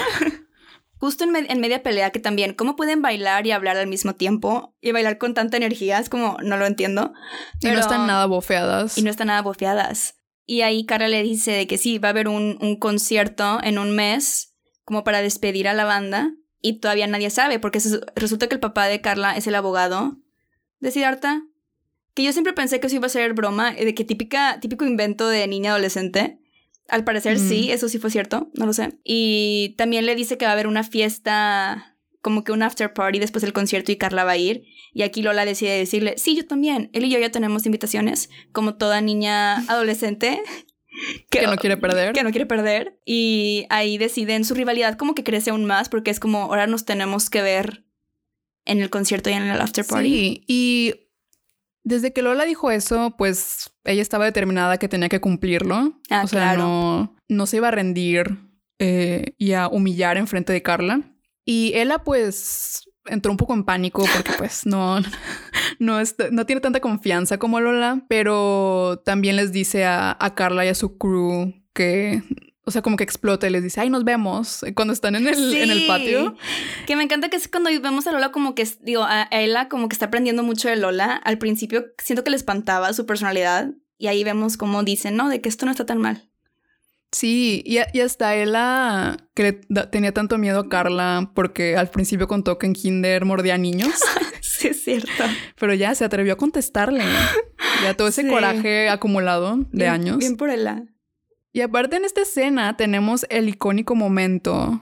Justo en, me- en media pelea que también, ¿cómo pueden bailar y hablar al mismo tiempo? Y bailar con tanta energía, es como, no lo entiendo. y no están nada bofeadas. Y no están nada bofeadas. Y ahí Carla le dice de que sí, va a haber un, un concierto en un mes como para despedir a la banda. Y todavía nadie sabe, porque resulta que el papá de Carla es el abogado de Siddhartha. Que yo siempre pensé que eso iba a ser broma, eh, de que típica, típico invento de niña adolescente. Al parecer Mm. sí, eso sí fue cierto, no lo sé. Y también le dice que va a haber una fiesta, como que un after party después del concierto y Carla va a ir. Y aquí Lola decide decirle, sí, yo también. Él y yo ya tenemos invitaciones, como toda niña adolescente. que no quiere perder. Que no quiere perder. Y ahí deciden su rivalidad como que crece aún más porque es como ahora nos tenemos que ver en el concierto y en el after party. Sí, y desde que Lola dijo eso, pues ella estaba determinada que tenía que cumplirlo. Ah, o sea, claro. no, no se iba a rendir eh, y a humillar en frente de Carla. Y ella, pues, entró un poco en pánico porque, pues, no, no, está- no tiene tanta confianza como Lola, pero también les dice a, a Carla y a su crew que, o sea, como que explota y les dice, ay, nos vemos cuando están en el, en el Sí. patio. Que me encanta que es cuando vemos a Lola como que, digo, a a ella como que está aprendiendo mucho de Lola. Al principio siento que le espantaba su personalidad y ahí vemos como dicen, no, de que esto no está tan mal. Sí, y, y hasta ella que le da- tenía tanto miedo a Carla porque al principio contó que en Kinder mordía a niños, Sí, es cierto. pero ya se atrevió a contestarle. Ya todo ese Sí. coraje acumulado de Bien- años. Bien por ella. Y aparte en esta escena tenemos el icónico momento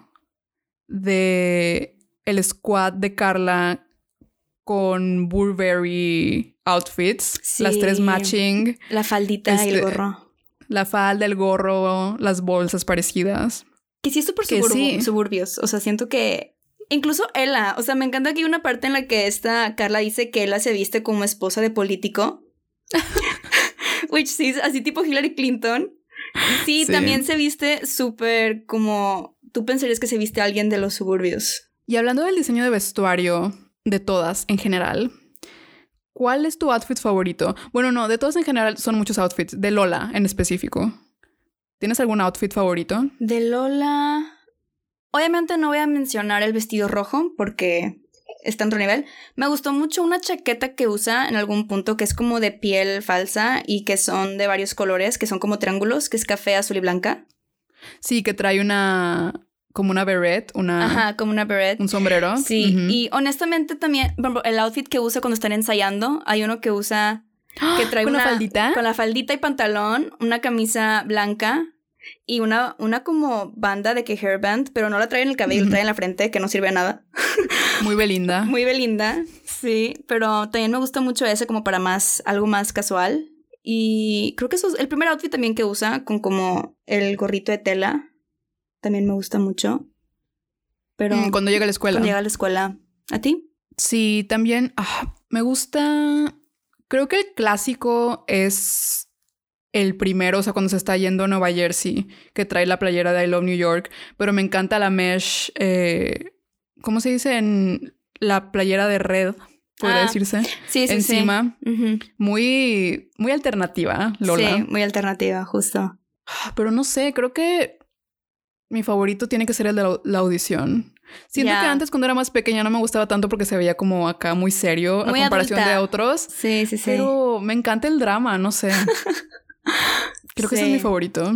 de el squad de Carla con Burberry outfits, Sí. las tres matching, La faldita y el Este- gorro. la falda, el gorro, las bolsas parecidas. Que sí es súper Que suburbu- sí. suburbios. O sea, siento que. Incluso Ella. O sea, me encanta que hay una parte en la que esta Carla dice que Ella se viste como esposa de político. Which sí, así tipo Hillary Clinton. Sí, Sí. también se viste súper como. Tú pensarías que se viste alguien de los suburbios. Y hablando del diseño de vestuario de todas en general, ¿cuál es tu outfit favorito? Bueno, no, de todas en general son muchos outfits, de Lola en específico. ¿Tienes algún outfit favorito? De Lola. Obviamente no voy a mencionar el vestido rojo porque está en otro nivel. Me gustó mucho una chaqueta que usa en algún punto que es como de piel falsa y que son de varios colores, que son como triángulos, que es café, azul y blanca. Sí, que trae una como una beret, una Ajá, como una beret. un sombrero. Sí, y honestamente también, el outfit que usa cuando están ensayando, hay uno que usa que trae ¿Con la una faldita? con la faldita y pantalón, una camisa blanca y una, una como banda de que hairband, pero no la trae en el cabello, la trae en la frente, que no sirve a nada. Muy Belinda. Muy Belinda, sí, pero también me gusta mucho ese como para más, algo más casual. Y creo que eso es el primer outfit también que usa con como el gorrito de tela. También me gusta mucho. Pero Mm, cuando llega a la escuela. cuando llega a la escuela, ¿a ti? Sí, también ah, me gusta. Creo que el clásico es el primero, o sea, cuando se está yendo a Nueva Jersey, que trae la playera de I Love New York, pero me encanta la mesh, eh, ¿cómo se dice? En la playera de red, podría Ah, decirse. Sí, sí, Encima, sí. Muy, muy alternativa, Lola. Sí, muy alternativa, justo. Pero no sé, creo que mi favorito tiene que ser el de la, la audición. Siento que antes cuando era más pequeña no me gustaba tanto porque se veía como acá muy serio Muy a comparación adulta. de otros. Sí, sí, sí. Pero me encanta el drama, no sé. Creo que ese es mi favorito.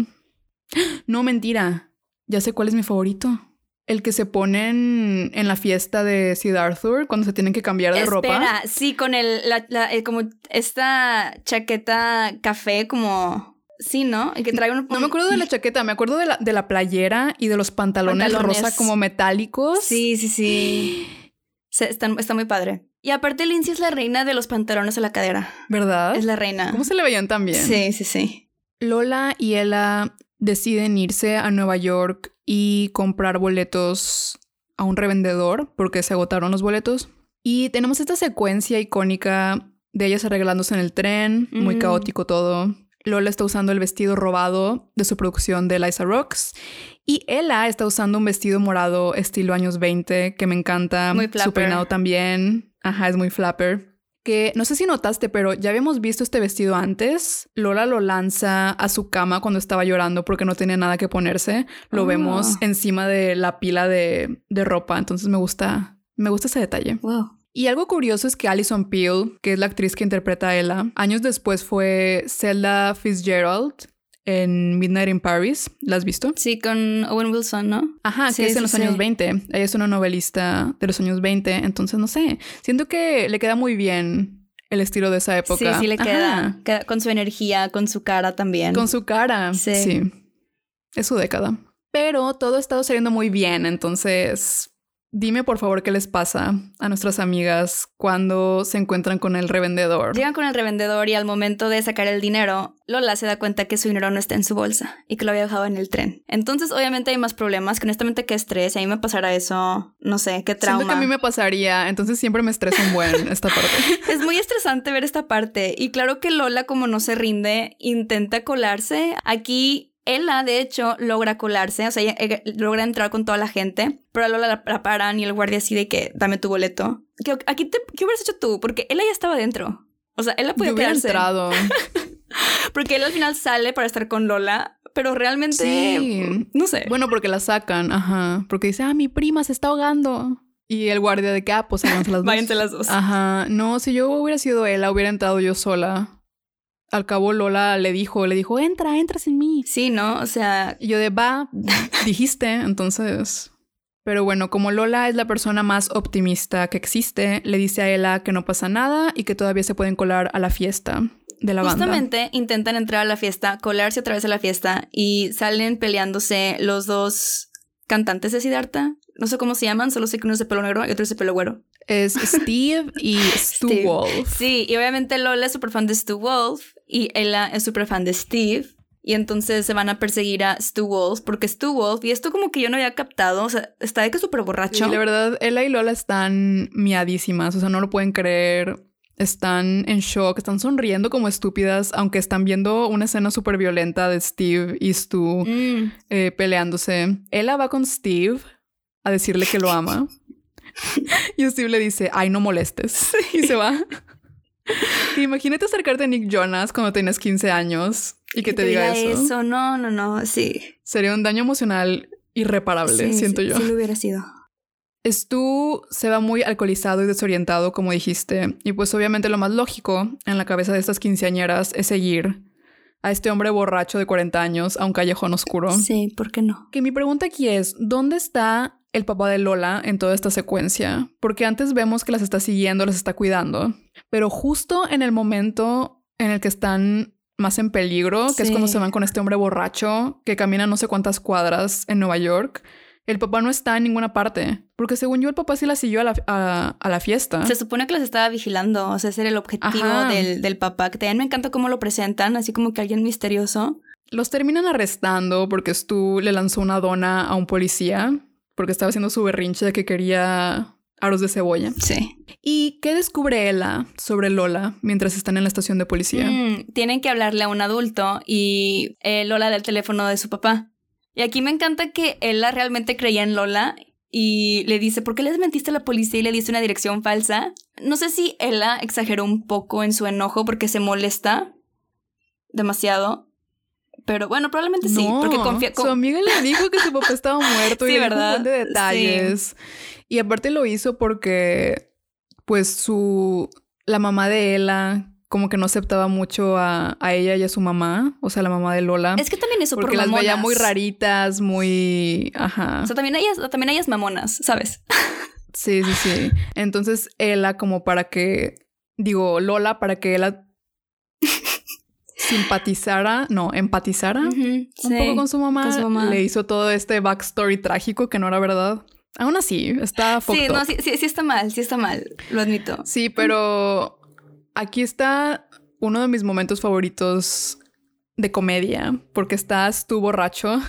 No, mentira. Ya sé cuál es mi favorito. El que se ponen en la fiesta de Sid Arthur cuando se tienen que cambiar de ropa. Espera, sí, con el, la, la- como esta chaqueta café, como, sí, ¿no? Y que trae un... No me acuerdo de la chaqueta, me acuerdo de la, de la playera y de los pantalones, Pantalones. rosa como metálicos. Sí, sí, sí. Se- está, está muy padre. Y aparte Lindsay es la reina de los pantalones a la cadera. ¿Verdad? Es la reina. ¿Cómo se le veían tan bien? Sí, sí, sí. Lola y Ella deciden irse a Nueva York y comprar boletos a un revendedor porque se agotaron los boletos. Y tenemos esta secuencia icónica de ellas arreglándose en el tren, muy caótico todo. Lola está usando el vestido robado de su producción de Liza Rocks. Y Ella está usando un vestido morado estilo años 20 que me encanta. Muy Su peinado también. Ajá, es muy flapper. Que no sé si notaste, pero ya habíamos visto este vestido antes. Lola lo lanza a su cama cuando estaba llorando porque no tenía nada que ponerse. Lo Ah. vemos encima de la pila de, de ropa. Entonces me gusta, me gusta ese detalle. Wow. Y algo curioso es que Alison Peel, que es la actriz que interpreta a Ella, años después fue Zelda Fitzgerald en Midnight in Paris. ¿La has visto? Sí, con Owen Wilson, ¿no? Ajá, Sí, que es en los sí. años 20. Ella es una novelista de los años 20, entonces no sé. Siento que le queda muy bien el estilo de esa época. Sí, sí le queda. queda. Con su energía, con su cara también. Con su cara. Sí. Sí. Es su década. Pero todo ha estado saliendo muy bien, entonces dime por favor qué les pasa a nuestras amigas cuando se encuentran con el revendedor. Llegan con el revendedor y al momento de sacar el dinero, Lola se da cuenta que su dinero no está en su bolsa y que lo había dejado en el tren. Entonces, obviamente hay más problemas, que honestamente qué estrés, si a mí me pasara eso, no sé, qué trauma. Siento que a mí me pasaría, entonces siempre me estresa un buen esta parte. Es muy estresante ver esta parte y claro que Lola como no se rinde, intenta colarse. Aquí Ella, de hecho, logra colarse, o sea, ella, ella logra entrar con toda la gente, pero a Lola la, la paran y el guardia así de que dame tu boleto. ¿Qué, aquí te- ¿qué hubieras hecho tú? Porque Ella ya estaba dentro. O sea, Ella podía Yo hubiera quedarse. entrado. Porque él al final sale para estar con Lola, pero realmente, Sí. no sé. Bueno, porque la sacan, ajá. Porque dice, ah, mi prima se está ahogando. Y el guardia de que, ah, pues váyanse las dos. váyanse las dos. Ajá. No, si yo hubiera sido ella, hubiera entrado yo sola. Al cabo, Lola le dijo, le dijo, entra, entras en mí. Sí, ¿no? O sea, Y yo de, va, dijiste, entonces... Pero bueno, como Lola es la persona más optimista que existe, le dice a Ella que no pasa nada y que todavía se pueden colar a la fiesta de la banda. justamente intentan entrar a la fiesta, colarse otra vez a la fiesta y salen peleándose los dos cantantes de Siddhartha. No sé cómo se llaman, solo sé que uno es de pelo negro y otro es de pelo güero. Es Steve y Stu Steve. Wolf. Sí, y obviamente Lola es súper fan de Stu Wolf y Ella es súper fan de Steve. Y entonces se van a perseguir a Stu Wolf porque Stu Wolf, y esto como que yo no había captado, o sea, está de que súper borracho. Sí, la verdad, Ella y Lola están miadísimas, o sea, no lo pueden creer. Están en shock, están sonriendo como estúpidas, aunque están viendo una escena súper violenta de Steve y Stu Mm. eh, peleándose. Ella va con Steve a decirle que lo ama. y Steve le dice, ay, no molestes. Y se va. Imagínate acercarte a Nick Jonas cuando tienes 15 años y que te, diga, eso. No, no, no, sí. Sería un daño emocional irreparable, Sí, siento sí, yo. Sí lo hubiera sido. Stu se va muy alcoholizado y desorientado, como dijiste, y pues obviamente lo más lógico en la cabeza de estas quinceañeras es seguir a este hombre borracho de 40 años a un callejón oscuro. Sí, ¿por qué no? Que mi pregunta aquí es, ¿dónde está el papá de Lola en toda esta secuencia? Porque antes vemos que las está siguiendo, las está cuidando, pero justo en el momento en el que están más en peligro, que es cuando se van con este hombre borracho que camina no sé cuántas cuadras en Nueva York, el papá no está en ninguna parte. Porque según yo, el papá sí la siguió a la, a- a la fiesta. Se supone que las estaba vigilando, o sea, ese era el objetivo del, del papá, que también me encanta cómo lo presentan, así como que alguien misterioso. Los terminan arrestando porque Stu le lanzó una dona a un policía porque estaba haciendo su berrinche de que quería aros de cebolla. Sí. ¿Y qué descubre Ella sobre Lola mientras están en la estación de policía? Mm, tienen que hablarle a un adulto y eh, Lola da el teléfono de su papá. Y aquí me encanta que Ella realmente creía en Lola y le dice, ¿por qué les mentiste a la policía y le diste una dirección falsa? No sé si Ella exageró un poco en su enojo porque se molesta demasiado. Pero bueno, probablemente sí, porque confía. Su amiga le dijo que su papá estaba muerto y ¿verdad? de detalles. Y aparte lo hizo porque, pues, su. La mamá de Ella como que no aceptaba mucho a, ella y a su mamá, o sea, la mamá de Lola. Es que también es súper Porque las veía muy raritas, muy... Ajá. O sea, también ellas, también ellas mamonas, ¿sabes? Sí, sí, sí. Entonces, Ella como para que... Digo, Lola para que ella simpatizara, no, empatizara un poco con su, mamá, Le hizo todo este backstory trágico que no era verdad. Aún así, está Sí, no, sí, sí, sí está mal, sí está mal, lo admito. Sí, pero aquí está uno de mis momentos favoritos de comedia, porque estás tú borracho,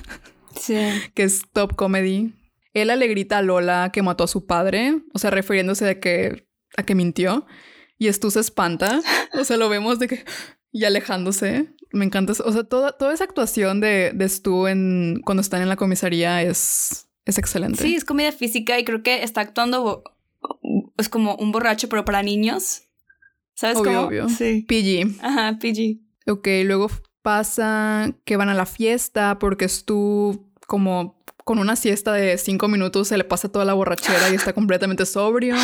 sí. que es top comedy. Él le grita a Lola que mató a su padre, o sea, refiriéndose a que, a que mintió. Y Stu se espanta, o sea, lo vemos de que y alejándose. Me encanta, o sea, toda, toda esa actuación de, de Stu en, cuando están en la comisaría es, es excelente. Sí, es comedia física y creo que está actuando, es como un borracho, pero para niños. ¿Sabes obvio, Obvio. Sí. PG. Ajá, PG. Ok, luego pasa que van a la fiesta porque Stu como con una siesta de cinco minutos se le pasa toda la borrachera y está completamente sobrio.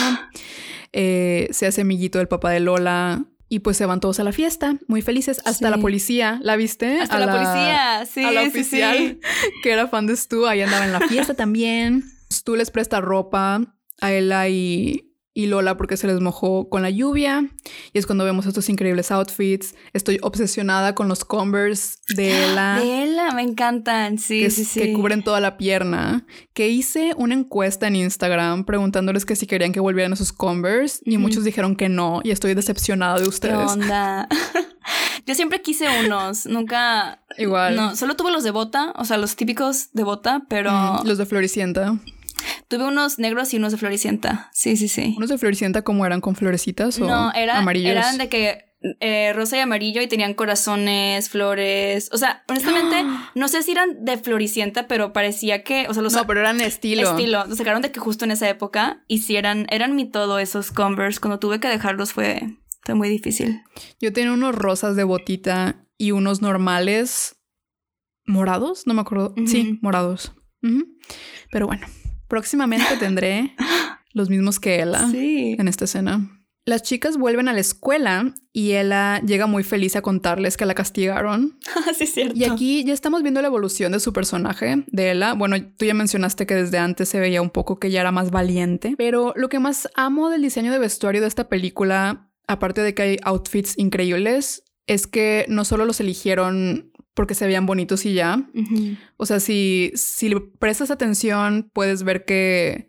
Eh, se hace amiguito del papá de Lola. Y pues se van todos a la fiesta, muy felices. Hasta la policía, ¿la viste? Hasta la, policía, sí. A la oficial, que era fan de Stu, ahí andaba en la fiesta también. Stu les presta ropa a Ella y, y Lola porque se les mojó con la lluvia. Y es cuando vemos estos increíbles outfits. Estoy obsesionada con los Converse de Ella. De Ella, me encantan, sí, que, sí, sí. Que cubren toda la pierna. Que hice una encuesta en Instagram preguntándoles que si querían que volvieran esos Converse. Y muchos dijeron que no. Y estoy decepcionada de ustedes. ¿Qué onda? Yo siempre quise unos, nunca. Igual. No, solo tuve los de bota, o sea, los típicos de bota, pero. los de Floricienta. Tuve unos negros y unos de floricienta. Sí, sí, sí. ¿Unos de floricienta como eran con florecitas o no, era, amarillos? eran de que eh, rosa y amarillo y tenían corazones, flores. O sea, honestamente, no sé si eran de floricienta, pero parecía que, o sea, los No, pero eran estilo. Estilo. Los sacaron de que justo en esa época hicieran, eran mi todo esos Converse. Cuando tuve que dejarlos fue, fue muy difícil. Yo tenía unos rosas de botita y unos normales morados, no me acuerdo. Sí, morados. Pero bueno, Próximamente tendré los mismos que Ella en esta escena. Las chicas vuelven a la escuela y Ella llega muy feliz a contarles que la castigaron. sí, es cierto. Y aquí ya estamos viendo la evolución de su personaje, de Ella. Bueno, tú ya mencionaste que desde antes se veía un poco que ella era más valiente, pero lo que más amo del diseño de vestuario de esta película, aparte de que hay outfits increíbles, es que no solo los eligieron porque se veían bonitos y ya. O sea, si, si le prestas atención, puedes ver que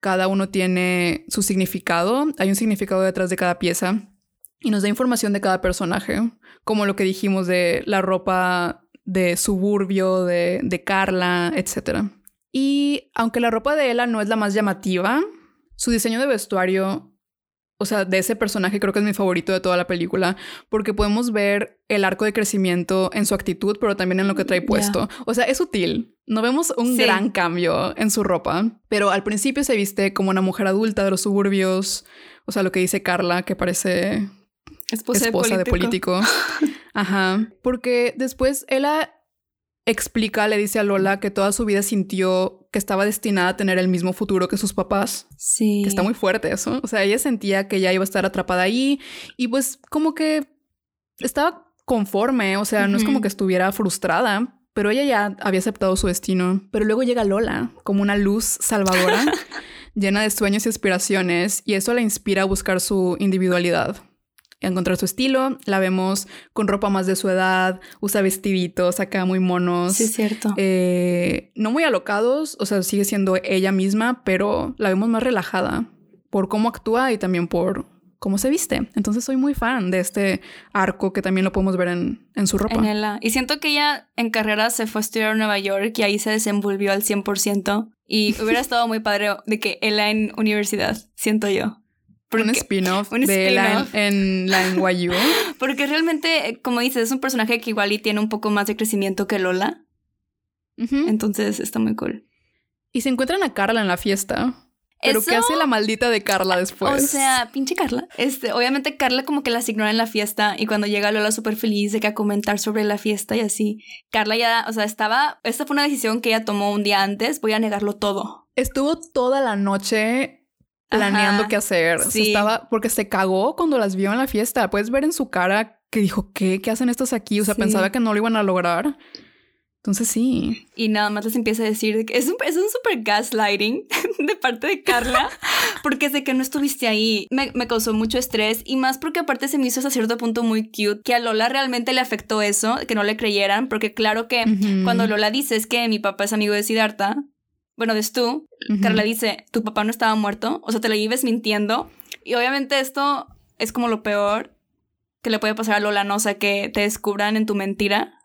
cada uno tiene su significado. Hay un significado detrás de cada pieza y nos da información de cada personaje, como lo que dijimos de la ropa de suburbio, de, de Carla, etc. Y aunque la ropa de Ella no es la más llamativa, su diseño de vestuario o sea, de ese personaje creo que es mi favorito de toda la película, porque podemos ver el arco de crecimiento en su actitud, pero también en lo que trae puesto. O sea, es sutil. No vemos un gran cambio en su ropa, pero al principio se viste como una mujer adulta de los suburbios. O sea, lo que dice Carla, que parece esposa, de político. Ajá. Porque después ella explica, le dice a Lola que toda su vida sintió que estaba destinada a tener el mismo futuro que sus papás. Sí. Que está muy fuerte eso. O sea, ella sentía que ya iba a estar atrapada ahí y pues como que estaba conforme, o sea, no es como que estuviera frustrada, pero ella ya había aceptado su destino. Pero luego llega Lola como una luz salvadora, llena de sueños y aspiraciones, y eso la inspira a buscar su individualidad encontrar su estilo. La vemos con ropa más de su edad, usa vestiditos acá muy monos. Sí, es cierto. Eh, no muy alocados, o sea, sigue siendo ella misma, pero la vemos más relajada por cómo actúa y también por cómo se viste. Entonces soy muy fan de este arco que también lo podemos ver en, en su ropa. En ella. Y siento que ella en carrera se fue a estudiar a Nueva York y ahí se desenvolvió al 100%. Y hubiera estado muy padre de que ella en universidad, siento yo un spin-off de la en, la NYU. Porque realmente, como dices, es un personaje que igual y tiene un poco más de crecimiento que Lola. Entonces está muy cool. Y se encuentran a Carla en la fiesta. Pero ¿qué hace la maldita de Carla después? O sea, pinche Carla. Este, obviamente Carla como que las ignora en la fiesta y cuando llega Lola súper feliz de que a comentar sobre la fiesta y así. Carla ya, o sea, estaba, esta fue una decisión que ella tomó un día antes, voy a negarlo todo. Estuvo toda la noche planeando qué hacer. Sí. estaba, porque se cagó cuando las vio en la fiesta. Puedes ver en su cara que dijo, ¿qué? ¿Qué hacen estos aquí? O sea, pensaba que no lo iban a lograr. Entonces sí. Y nada más les empieza a decir que es un, es un super gaslighting de parte de Carla, porque sé que no estuviste ahí. Me, me, causó mucho estrés y más porque aparte se me hizo hasta cierto punto muy cute, que a Lola realmente le afectó eso, que no le creyeran, porque claro que cuando Lola dice es que mi papá es amigo de Siddhartha, bueno, de Stu, Carla dice, tu papá no estaba muerto, o sea, te lo lleves mintiendo. Y obviamente esto es como lo peor que le puede pasar a Lola, ¿no? O sea, que te descubran en tu mentira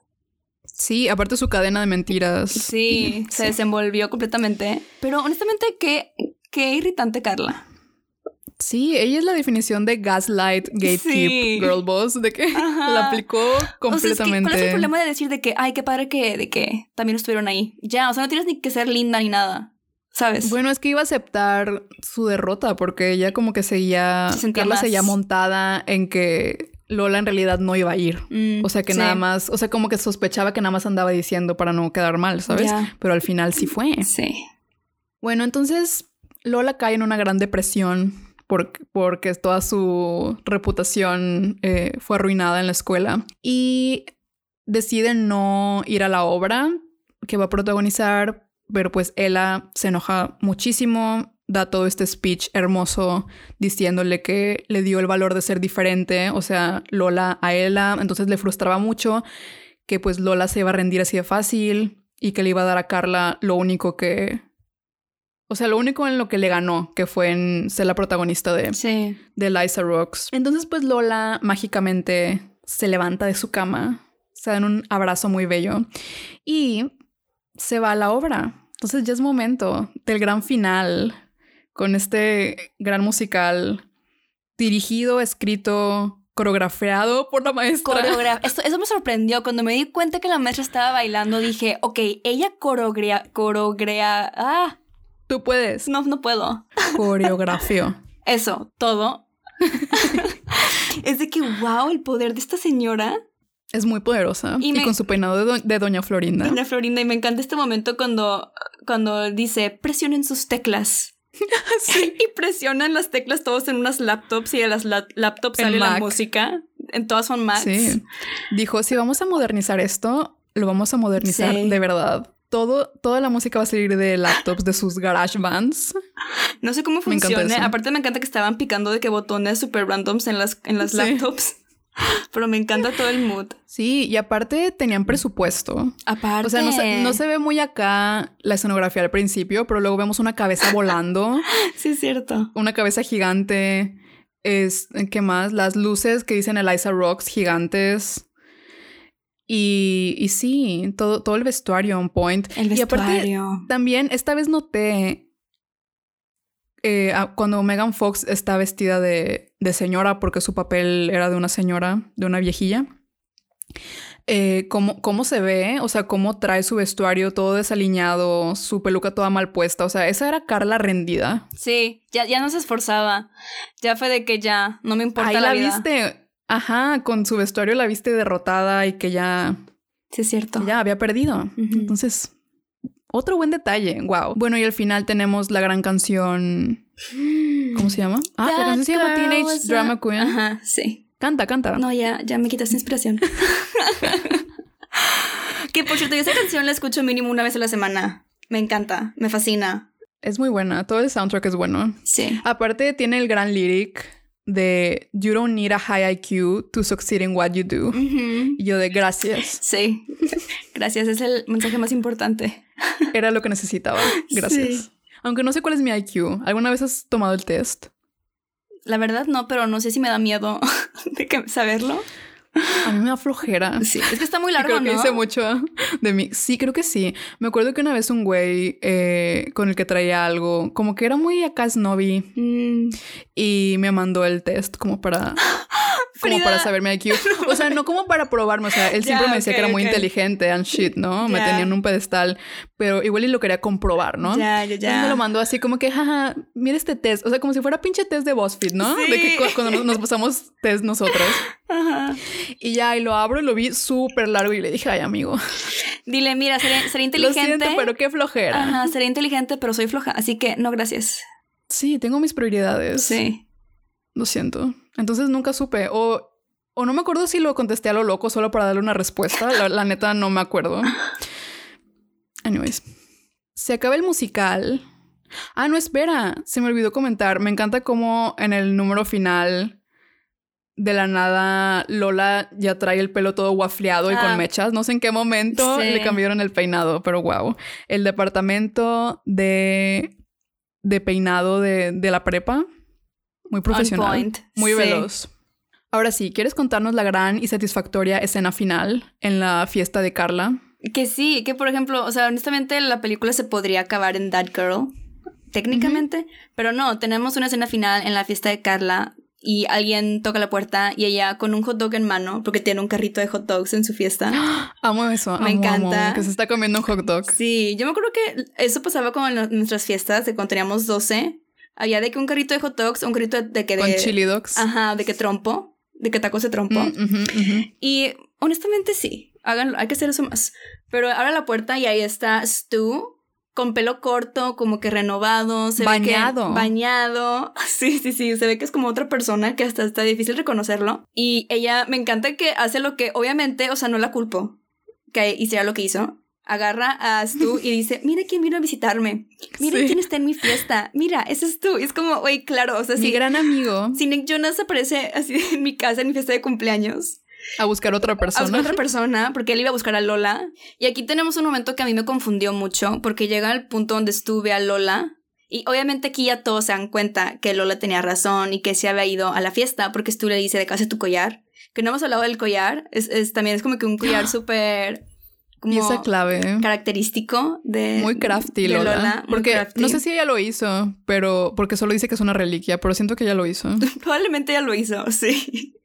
Sí, aparte su cadena de mentiras. Sí, se desenvolvió completamente. Pero honestamente, qué, qué irritante Carla. Sí, ella es la definición de gaslight, gatekeep, girl boss, de que la aplicó completamente. ¿Cuál es el problema de decir de que, ay, qué padre que, de que también estuvieron ahí? Ya, o sea, no tienes ni que ser linda ni nada. ¿Sabes? Bueno, es que iba a aceptar su derrota porque ella como que seguía, Carla seguía montada en que Lola en realidad no iba a ir. Mm, o sea que nada más, o sea, como que sospechaba que nada más andaba diciendo para no quedar mal, ¿sabes? Pero al final sí fue. Sí. Bueno, entonces Lola cae en una gran depresión porque, porque toda su reputación eh, fue arruinada en la escuela. Y decide no ir a la obra que va a protagonizar, pero pues Ella se enoja muchísimo, da todo este speech hermoso diciéndole que le dio el valor de ser diferente, o sea, Lola a Ella, entonces le frustraba mucho que pues Lola se iba a rendir así de fácil y que le iba a dar a Carla lo único que... O sea, lo único en lo que le ganó, que fue en ser la protagonista de, sí. de Liza Rocks. Entonces pues Lola mágicamente se levanta de su cama, se dan un abrazo muy bello y se va a la obra. Entonces ya es momento del gran final con este gran musical dirigido, escrito, coreografiado por la maestra. eso me sorprendió. Cuando me di cuenta que la maestra estaba bailando, dije, ok, ella coreografía... Coreografía... Ah. Tú puedes. No, no puedo. Coreografió. eso, todo. es de que, wow, el poder de esta señora. Es muy poderosa. Y, con su peinado de, Doña Florinda. Doña Florinda. Y me encanta este momento cuando, cuando dice, presionen sus teclas. Y presionan las teclas todos en unas laptops y a las laptops sale la música. En todas son Macs. Sí. Dijo, si vamos a modernizar esto, lo vamos a modernizar de verdad. Todo, toda la música va a salir de laptops, de sus garage bands. No sé cómo funciona. Aparte me encanta que estaban picando de que botones super randoms en las, en las laptops. Pero me encanta todo el mood. Sí, y aparte tenían presupuesto. Aparte. O sea, no se, ve muy acá la escenografía al principio, pero luego vemos una cabeza volando. sí, es cierto. Una cabeza gigante. Es, ¿qué más? Las luces que dicen Eliza Rocks gigantes. Y, y sí, todo, todo el vestuario on point. El vestuario. Y aparte, también esta vez noté eh, cuando Megan Fox está vestida de, de, señora, porque su papel era de una señora, de una viejilla, eh, cómo, cómo, se ve, o sea, cómo trae su vestuario todo desaliñado, su peluca toda mal puesta, o sea, esa era Carla rendida. Sí, ya, ya no se esforzaba, ya fue de que ya, no me importa Ahí la, viste, ajá, con su vestuario la viste derrotada y que ya... Sí, es cierto. Ya había perdido. Entonces, otro buen detalle, wow. Bueno, y al final tenemos la gran canción. ¿Cómo se llama? Ah, la canción se llama Teenage Drama Queen. Ajá, sí. Canta, canta. No, ya, ya me quitas inspiración. que por cierto, yo esa canción la escucho mínimo una vez a la semana. Me encanta, me fascina. Es muy buena, todo el soundtrack es bueno. Sí. Aparte tiene el gran lyric de You don't need a high IQ to succeed in what you do. Y yo de gracias. Sí, gracias, es el mensaje más importante. Era lo que necesitaba. Gracias. Aunque no sé cuál es mi IQ. ¿Alguna vez has tomado el test? La verdad no, pero no sé si me da miedo de que saberlo. A mí me da flojera. Sí, es que está muy largo, creo que ¿no? hice mucho de mí. Sí, creo que sí. Me acuerdo que una vez un güey eh, con el que traía algo, como que era muy acá snobby, mm. y me mandó el test como para como para saber mi IQ. O sea, no como para probarme. O sea, él siempre me decía que era muy inteligente and shit, ¿no? Me tenía en un pedestal. Pero igual y lo quería comprobar, ¿no? Ya, ya, ya. me lo mandó así como que, jaja, mira este test. O sea, como si fuera pinche test de BuzzFeed, ¿no? De que cuando nos pasamos test nosotros. Ajá. Y ya, y lo abro y lo vi súper largo y le dije, ay, amigo. Dile, mira, sería, inteligente. Lo siento, pero qué flojera. Ajá, sería inteligente, pero soy floja. Así que no, gracias. Sí, tengo mis prioridades. Sí. Lo siento. Entonces nunca supe. O, o no me acuerdo si lo contesté a lo loco solo para darle una respuesta. La, neta no me acuerdo. Anyways. Se acaba el musical. Ah, no, espera. Se me olvidó comentar. Me encanta cómo en el número final de la nada Lola ya trae el pelo todo guafleado y con ah. mechas. No sé en qué momento le cambiaron el peinado, pero wow. El departamento de, de peinado de, de la prepa muy profesional. Muy veloz. Ahora sí, ¿quieres contarnos la gran y satisfactoria escena final en la fiesta de Carla? Que sí, que por ejemplo, o sea, honestamente la película se podría acabar en That Girl, técnicamente, pero no, tenemos una escena final en la fiesta de Carla y alguien toca la puerta y ella con un hot dog en mano, porque tiene un carrito de hot dogs en su fiesta. Amo eso, me encanta. que se está comiendo un hot dog. Sí, yo me acuerdo que eso pasaba como en nuestras fiestas de cuando teníamos 12 había de que un carrito de hot dogs, un carrito de que de... Con chili dogs. Ajá, de que trompo, de que tacos de trompo. Mm, y honestamente sí, háganlo, hay que hacer eso más. Pero abre la puerta y ahí está Stu con pelo corto, como que renovado, se bañado. Ve que bañado. Sí, sí, sí, se ve que es como otra persona que hasta está difícil reconocerlo. Y ella me encanta que hace lo que, obviamente, o sea, no la culpo que hiciera lo que hizo, agarra a Stu y dice, mira quién vino a visitarme, mira quién está en mi fiesta, mira, ese es tú. Y es como, güey, claro, o sea, mi gran amigo. Si Nick Jonas aparece así en mi casa, en mi fiesta de cumpleaños. A buscar otra persona. A buscar otra persona, porque él iba a buscar a Lola. Y aquí tenemos un momento que a mí me confundió mucho, porque llega al punto donde estuve a Lola. Y obviamente aquí ya todos se dan cuenta que Lola tenía razón y que se había ido a la fiesta, porque Stu le dice de casa tu collar. Que no hemos hablado del collar, es, es también es como que un collar súper Pieza clave. Característico de. Muy crafty, Lola. porque no sé si ella lo hizo, pero. Porque solo dice que es una reliquia, pero siento que ella lo hizo. Probablemente ella lo hizo, sí.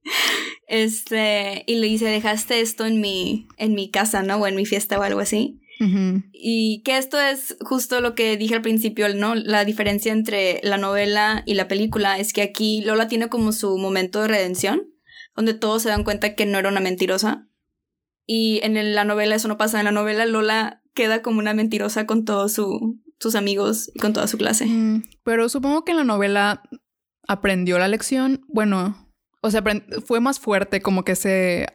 Este. Y le dice: Dejaste esto en mi. en mi casa, ¿no? O en mi fiesta o algo así. Y que esto es justo lo que dije al principio, ¿no? La diferencia entre la novela y la película es que aquí Lola tiene como su momento de redención, donde todos se dan cuenta que no era una mentirosa y en la novela eso no pasa. En la novela Lola queda como una mentirosa con todos sus amigos y con toda su clase. Mm, pero supongo que en la novela aprendió la lección. Bueno, o sea, fue más fuerte como que ese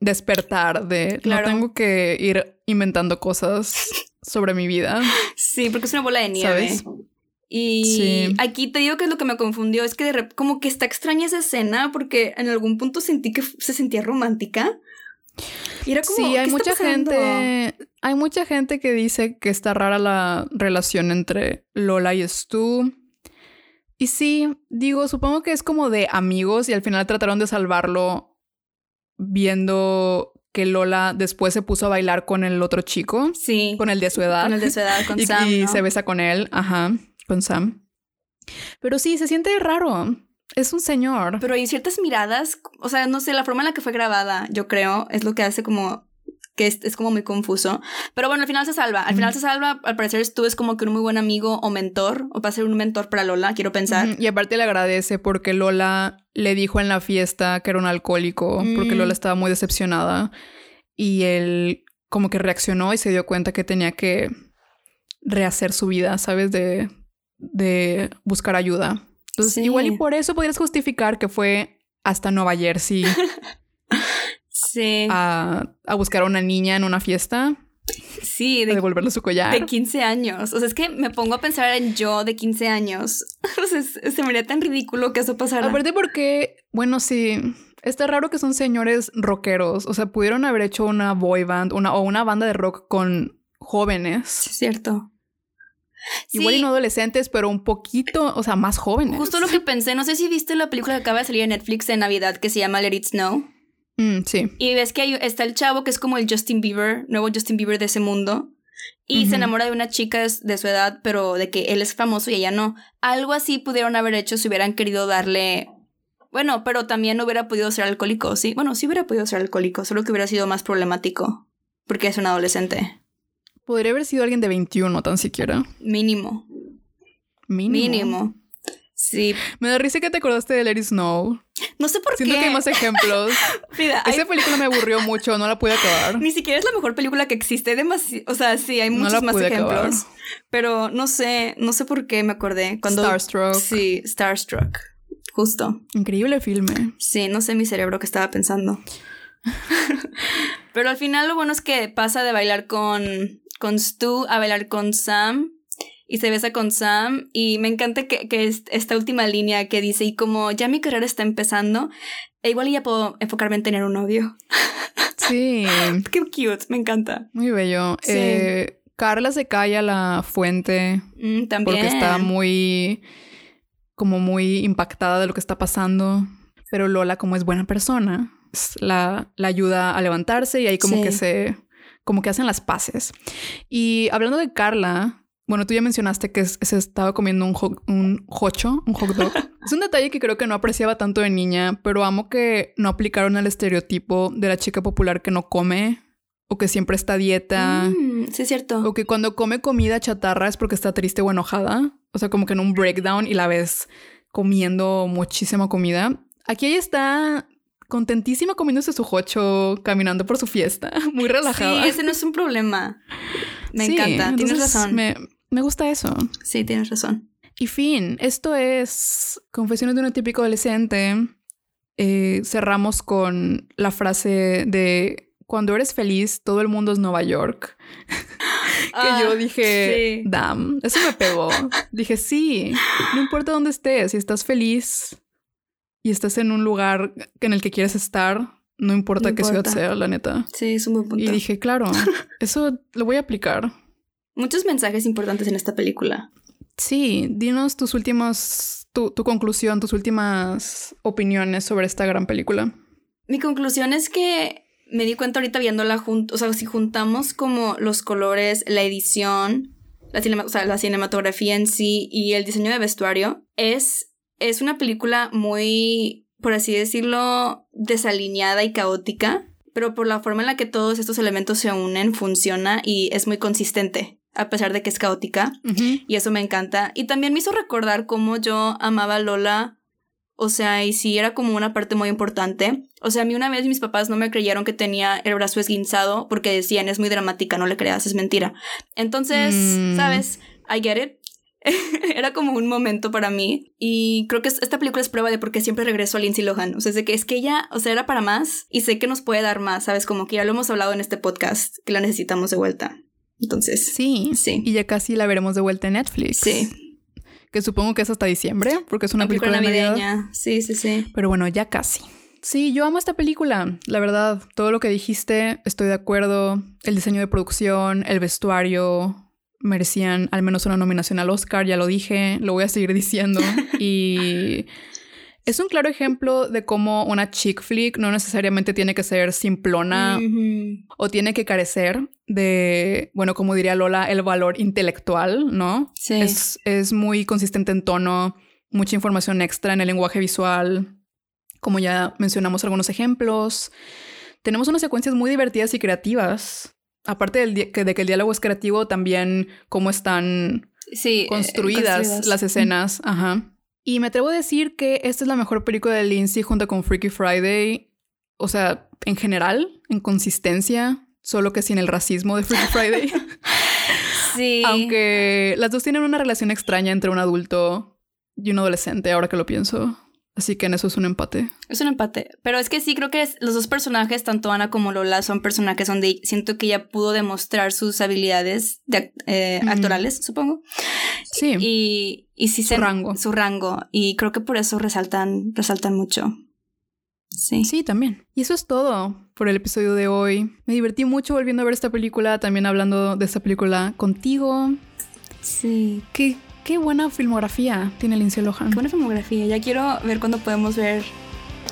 despertar de no tengo que ir inventando cosas sobre mi vida. Sí, porque es una bola de nieve. Y aquí te digo que es lo que me confundió, es que de como que está extraña esa escena porque en algún punto sentí que se sentía romántica, sí, hay mucha gente. Hay mucha gente que dice que está rara la relación entre Lola y Stu. Y sí, digo, supongo que es como de amigos y al final trataron de salvarlo viendo que Lola después se puso a bailar con el otro chico. Sí. Con el de su edad. Con el de su edad, con y, Sam. Y se besa con él, ajá, con Sam. Pero sí, se siente raro. Es un señor. Pero hay ciertas miradas, o sea, no sé, la forma en la que fue grabada, yo creo, es lo que hace como que es, como muy confuso. Pero bueno, al final se salva. Al final se salva. Al parecer tú es como que un muy buen amigo o mentor, o va a ser un mentor para Lola, quiero pensar. Y aparte le agradece porque Lola le dijo en la fiesta que era un alcohólico, porque mm. Lola estaba muy decepcionada. Y él como que reaccionó y se dio cuenta que tenía que rehacer su vida, ¿sabes? De, de buscar ayuda. Entonces, igual y por eso podrías justificar que fue hasta Nueva Jersey. sí. A, buscar a una niña en una fiesta. Sí, de, devolverle su collar. De 15 años. O sea, es que me pongo a pensar en yo de 15 años. o sea, se me haría tan ridículo que eso pasara. Aparte porque, bueno, sí, está raro que son señores rockeros. O sea, pudieron haber hecho una boy band una, o una banda de rock con jóvenes. Sí, cierto. Igual y no adolescentes, pero un poquito, o sea, más jóvenes. Justo lo que pensé, no sé si viste la película que acaba de salir en Netflix de Navidad que se llama Let It Snow. Mm, sí. Y ves que hay, está el chavo que es como el Justin Bieber, nuevo Justin Bieber de ese mundo. Y se enamora de una chica de su edad, pero de que él es famoso y ella no. Algo así pudieron haber hecho si hubieran querido darle Bueno, pero también no hubiera podido ser alcohólico, ¿sí? Bueno, sí hubiera podido ser alcohólico, solo que hubiera sido más problemático. Porque es un adolescente. Podría haber sido alguien de 21 tan siquiera. Mínimo. Mínimo. Mínimo. Sí. Me da risa que te acordaste de It Snow. No sé por Siento qué. que hay más ejemplos. Hay- Esa película me aburrió mucho, no la pude acabar. Ni siquiera es la mejor película que existe. Demasi o sea, sí, hay No muchos la más ejemplos. acabar. Pero no sé, no sé por qué me acordé. Cuando. Starstruck. Sí, Starstruck. Justo. Increíble filme. Sí, no sé mi cerebro qué estaba pensando. Pero al final lo bueno es que pasa de bailar con, con Stu a bailar con Sam. Y se besa con Sam. Y me encanta que, que es- esta última línea que dice, y como ya mi carrera está empezando, e igual ya puedo enfocarme en tener un novio. Sí, Qué cute, me encanta. muy bello. Sí. Eh, Carla se cae a la fuente Mm, también. porque está muy, como muy impactada de lo que está pasando. Pero Lola, como es buena persona, la, la ayuda a levantarse y ahí como Sí. que se, como que hacen las paces. Y hablando de Carla, bueno, tú ya mencionaste que se estaba comiendo un, ho- un hocho, un hot dog. es un detalle que creo que no apreciaba tanto de niña, pero amo que no aplicaron el estereotipo de la chica popular que no come o que siempre está a dieta. Mm, sí, es cierto. O que cuando come comida chatarra es porque está triste o enojada. O sea, como que en un breakdown y la ves comiendo muchísima comida. Aquí ella está contentísima comiéndose su jocho, caminando por su fiesta, muy relajada. Sí, ese no es un problema. Me Sí, encanta, tienes razón. Me, me gusta eso. Sí, tienes razón. Y fin, esto es Confesiones de un típico adolescente. Eh, cerramos con la frase de cuando eres feliz, todo el mundo es Nueva York. que Ah, yo dije, sí. damn, eso me pegó. dije, sí, no importa dónde estés, si estás feliz y estás en un lugar en el que quieres estar, no importa No qué ciudad sea, la neta. Sí, es un buen punto. Y dije, claro, eso lo voy a aplicar. Muchos mensajes importantes en esta película. Sí, dinos tus últimas, tu, tu conclusión, tus últimas opiniones sobre esta gran película. Mi conclusión es que me di cuenta ahorita viéndola junto, o sea, si juntamos como los colores, la edición, la, o sea, la cinematografía en sí y el diseño de vestuario, es, es una película muy, por así decirlo, desalineada y caótica, pero por la forma en la que todos estos elementos se unen, funciona y es muy consistente, a pesar de que es caótica. Y eso me encanta. Y también me hizo recordar cómo yo amaba a Lola. O sea, y sí, era como una parte muy importante. O sea, a mí una vez mis papás no me creyeron que tenía el brazo esguinzado porque decían, es muy dramática, no le creas, es mentira. Entonces, Mm. ¿sabes? I get it. era como un momento para mí. Y creo que es- esta película es prueba de por qué siempre regreso a Lindsay Lohan. O sea, es de que es que ella, o sea, era para más y sé que nos puede dar más, ¿sabes? Como que ya lo hemos hablado en este podcast, que la necesitamos de vuelta. Entonces, Sí, Sí. Y ya casi la veremos de vuelta en Netflix. sí. Que supongo que es hasta diciembre, porque es una Una película, Navidad. navideña. Sí, sí, sí. Pero bueno, ya casi. Sí, yo amo esta película. La verdad, todo lo que dijiste, estoy de acuerdo. El diseño de producción, el vestuario, merecían al menos una nominación al Oscar, ya lo dije, lo voy a seguir diciendo. y es un claro ejemplo de cómo una chick flick no necesariamente tiene que ser simplona o tiene que carecer de, bueno, como diría Lola, el valor intelectual, ¿no? Sí. Es, es muy consistente en tono, mucha información extra en el lenguaje visual, como ya mencionamos algunos ejemplos. Tenemos unas secuencias muy divertidas y creativas. Aparte del de que el diálogo es creativo, también cómo están Sí, eh, construidas, construidas. las escenas. Ajá. Y me atrevo a decir que esta es la mejor película de Lindsay junto con Freaky Friday. O sea, en general, en consistencia, solo que sin el racismo de Freaky Friday. Sí. Aunque las dos tienen una relación extraña entre un adulto y un adolescente, ahora que lo pienso. Así que en eso es un empate. Es un empate. Pero es que sí, creo que es- los dos personajes, tanto Ana como Lola, son personajes donde siento que ella pudo demostrar sus habilidades de eh, actorales, supongo. Sí. Y, y sí Su se- rango. Su rango. Y creo que por eso resaltan, resaltan mucho. Sí. Sí, también. Y eso es todo por el episodio de hoy. Me divertí mucho volviendo a ver esta película, también hablando de esta película contigo. Sí. Qué, qué buena filmografía tiene Lindsay Lohan. Qué buena filmografía. Ya quiero ver cuándo podemos ver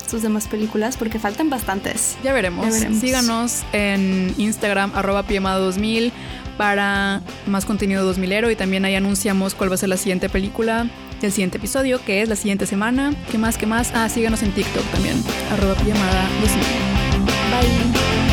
sus demás películas porque faltan bastantes. Ya veremos. Ya veremos. Síganos en Instagram, arroba piemada2000 para más contenido 2000ero y también ahí anunciamos cuál va a ser la siguiente película. el siguiente episodio, que es la siguiente semana. ¿Qué más? ¿Qué más? Ah, síganos en TikTok también, arroba pijamada 2000. Bye.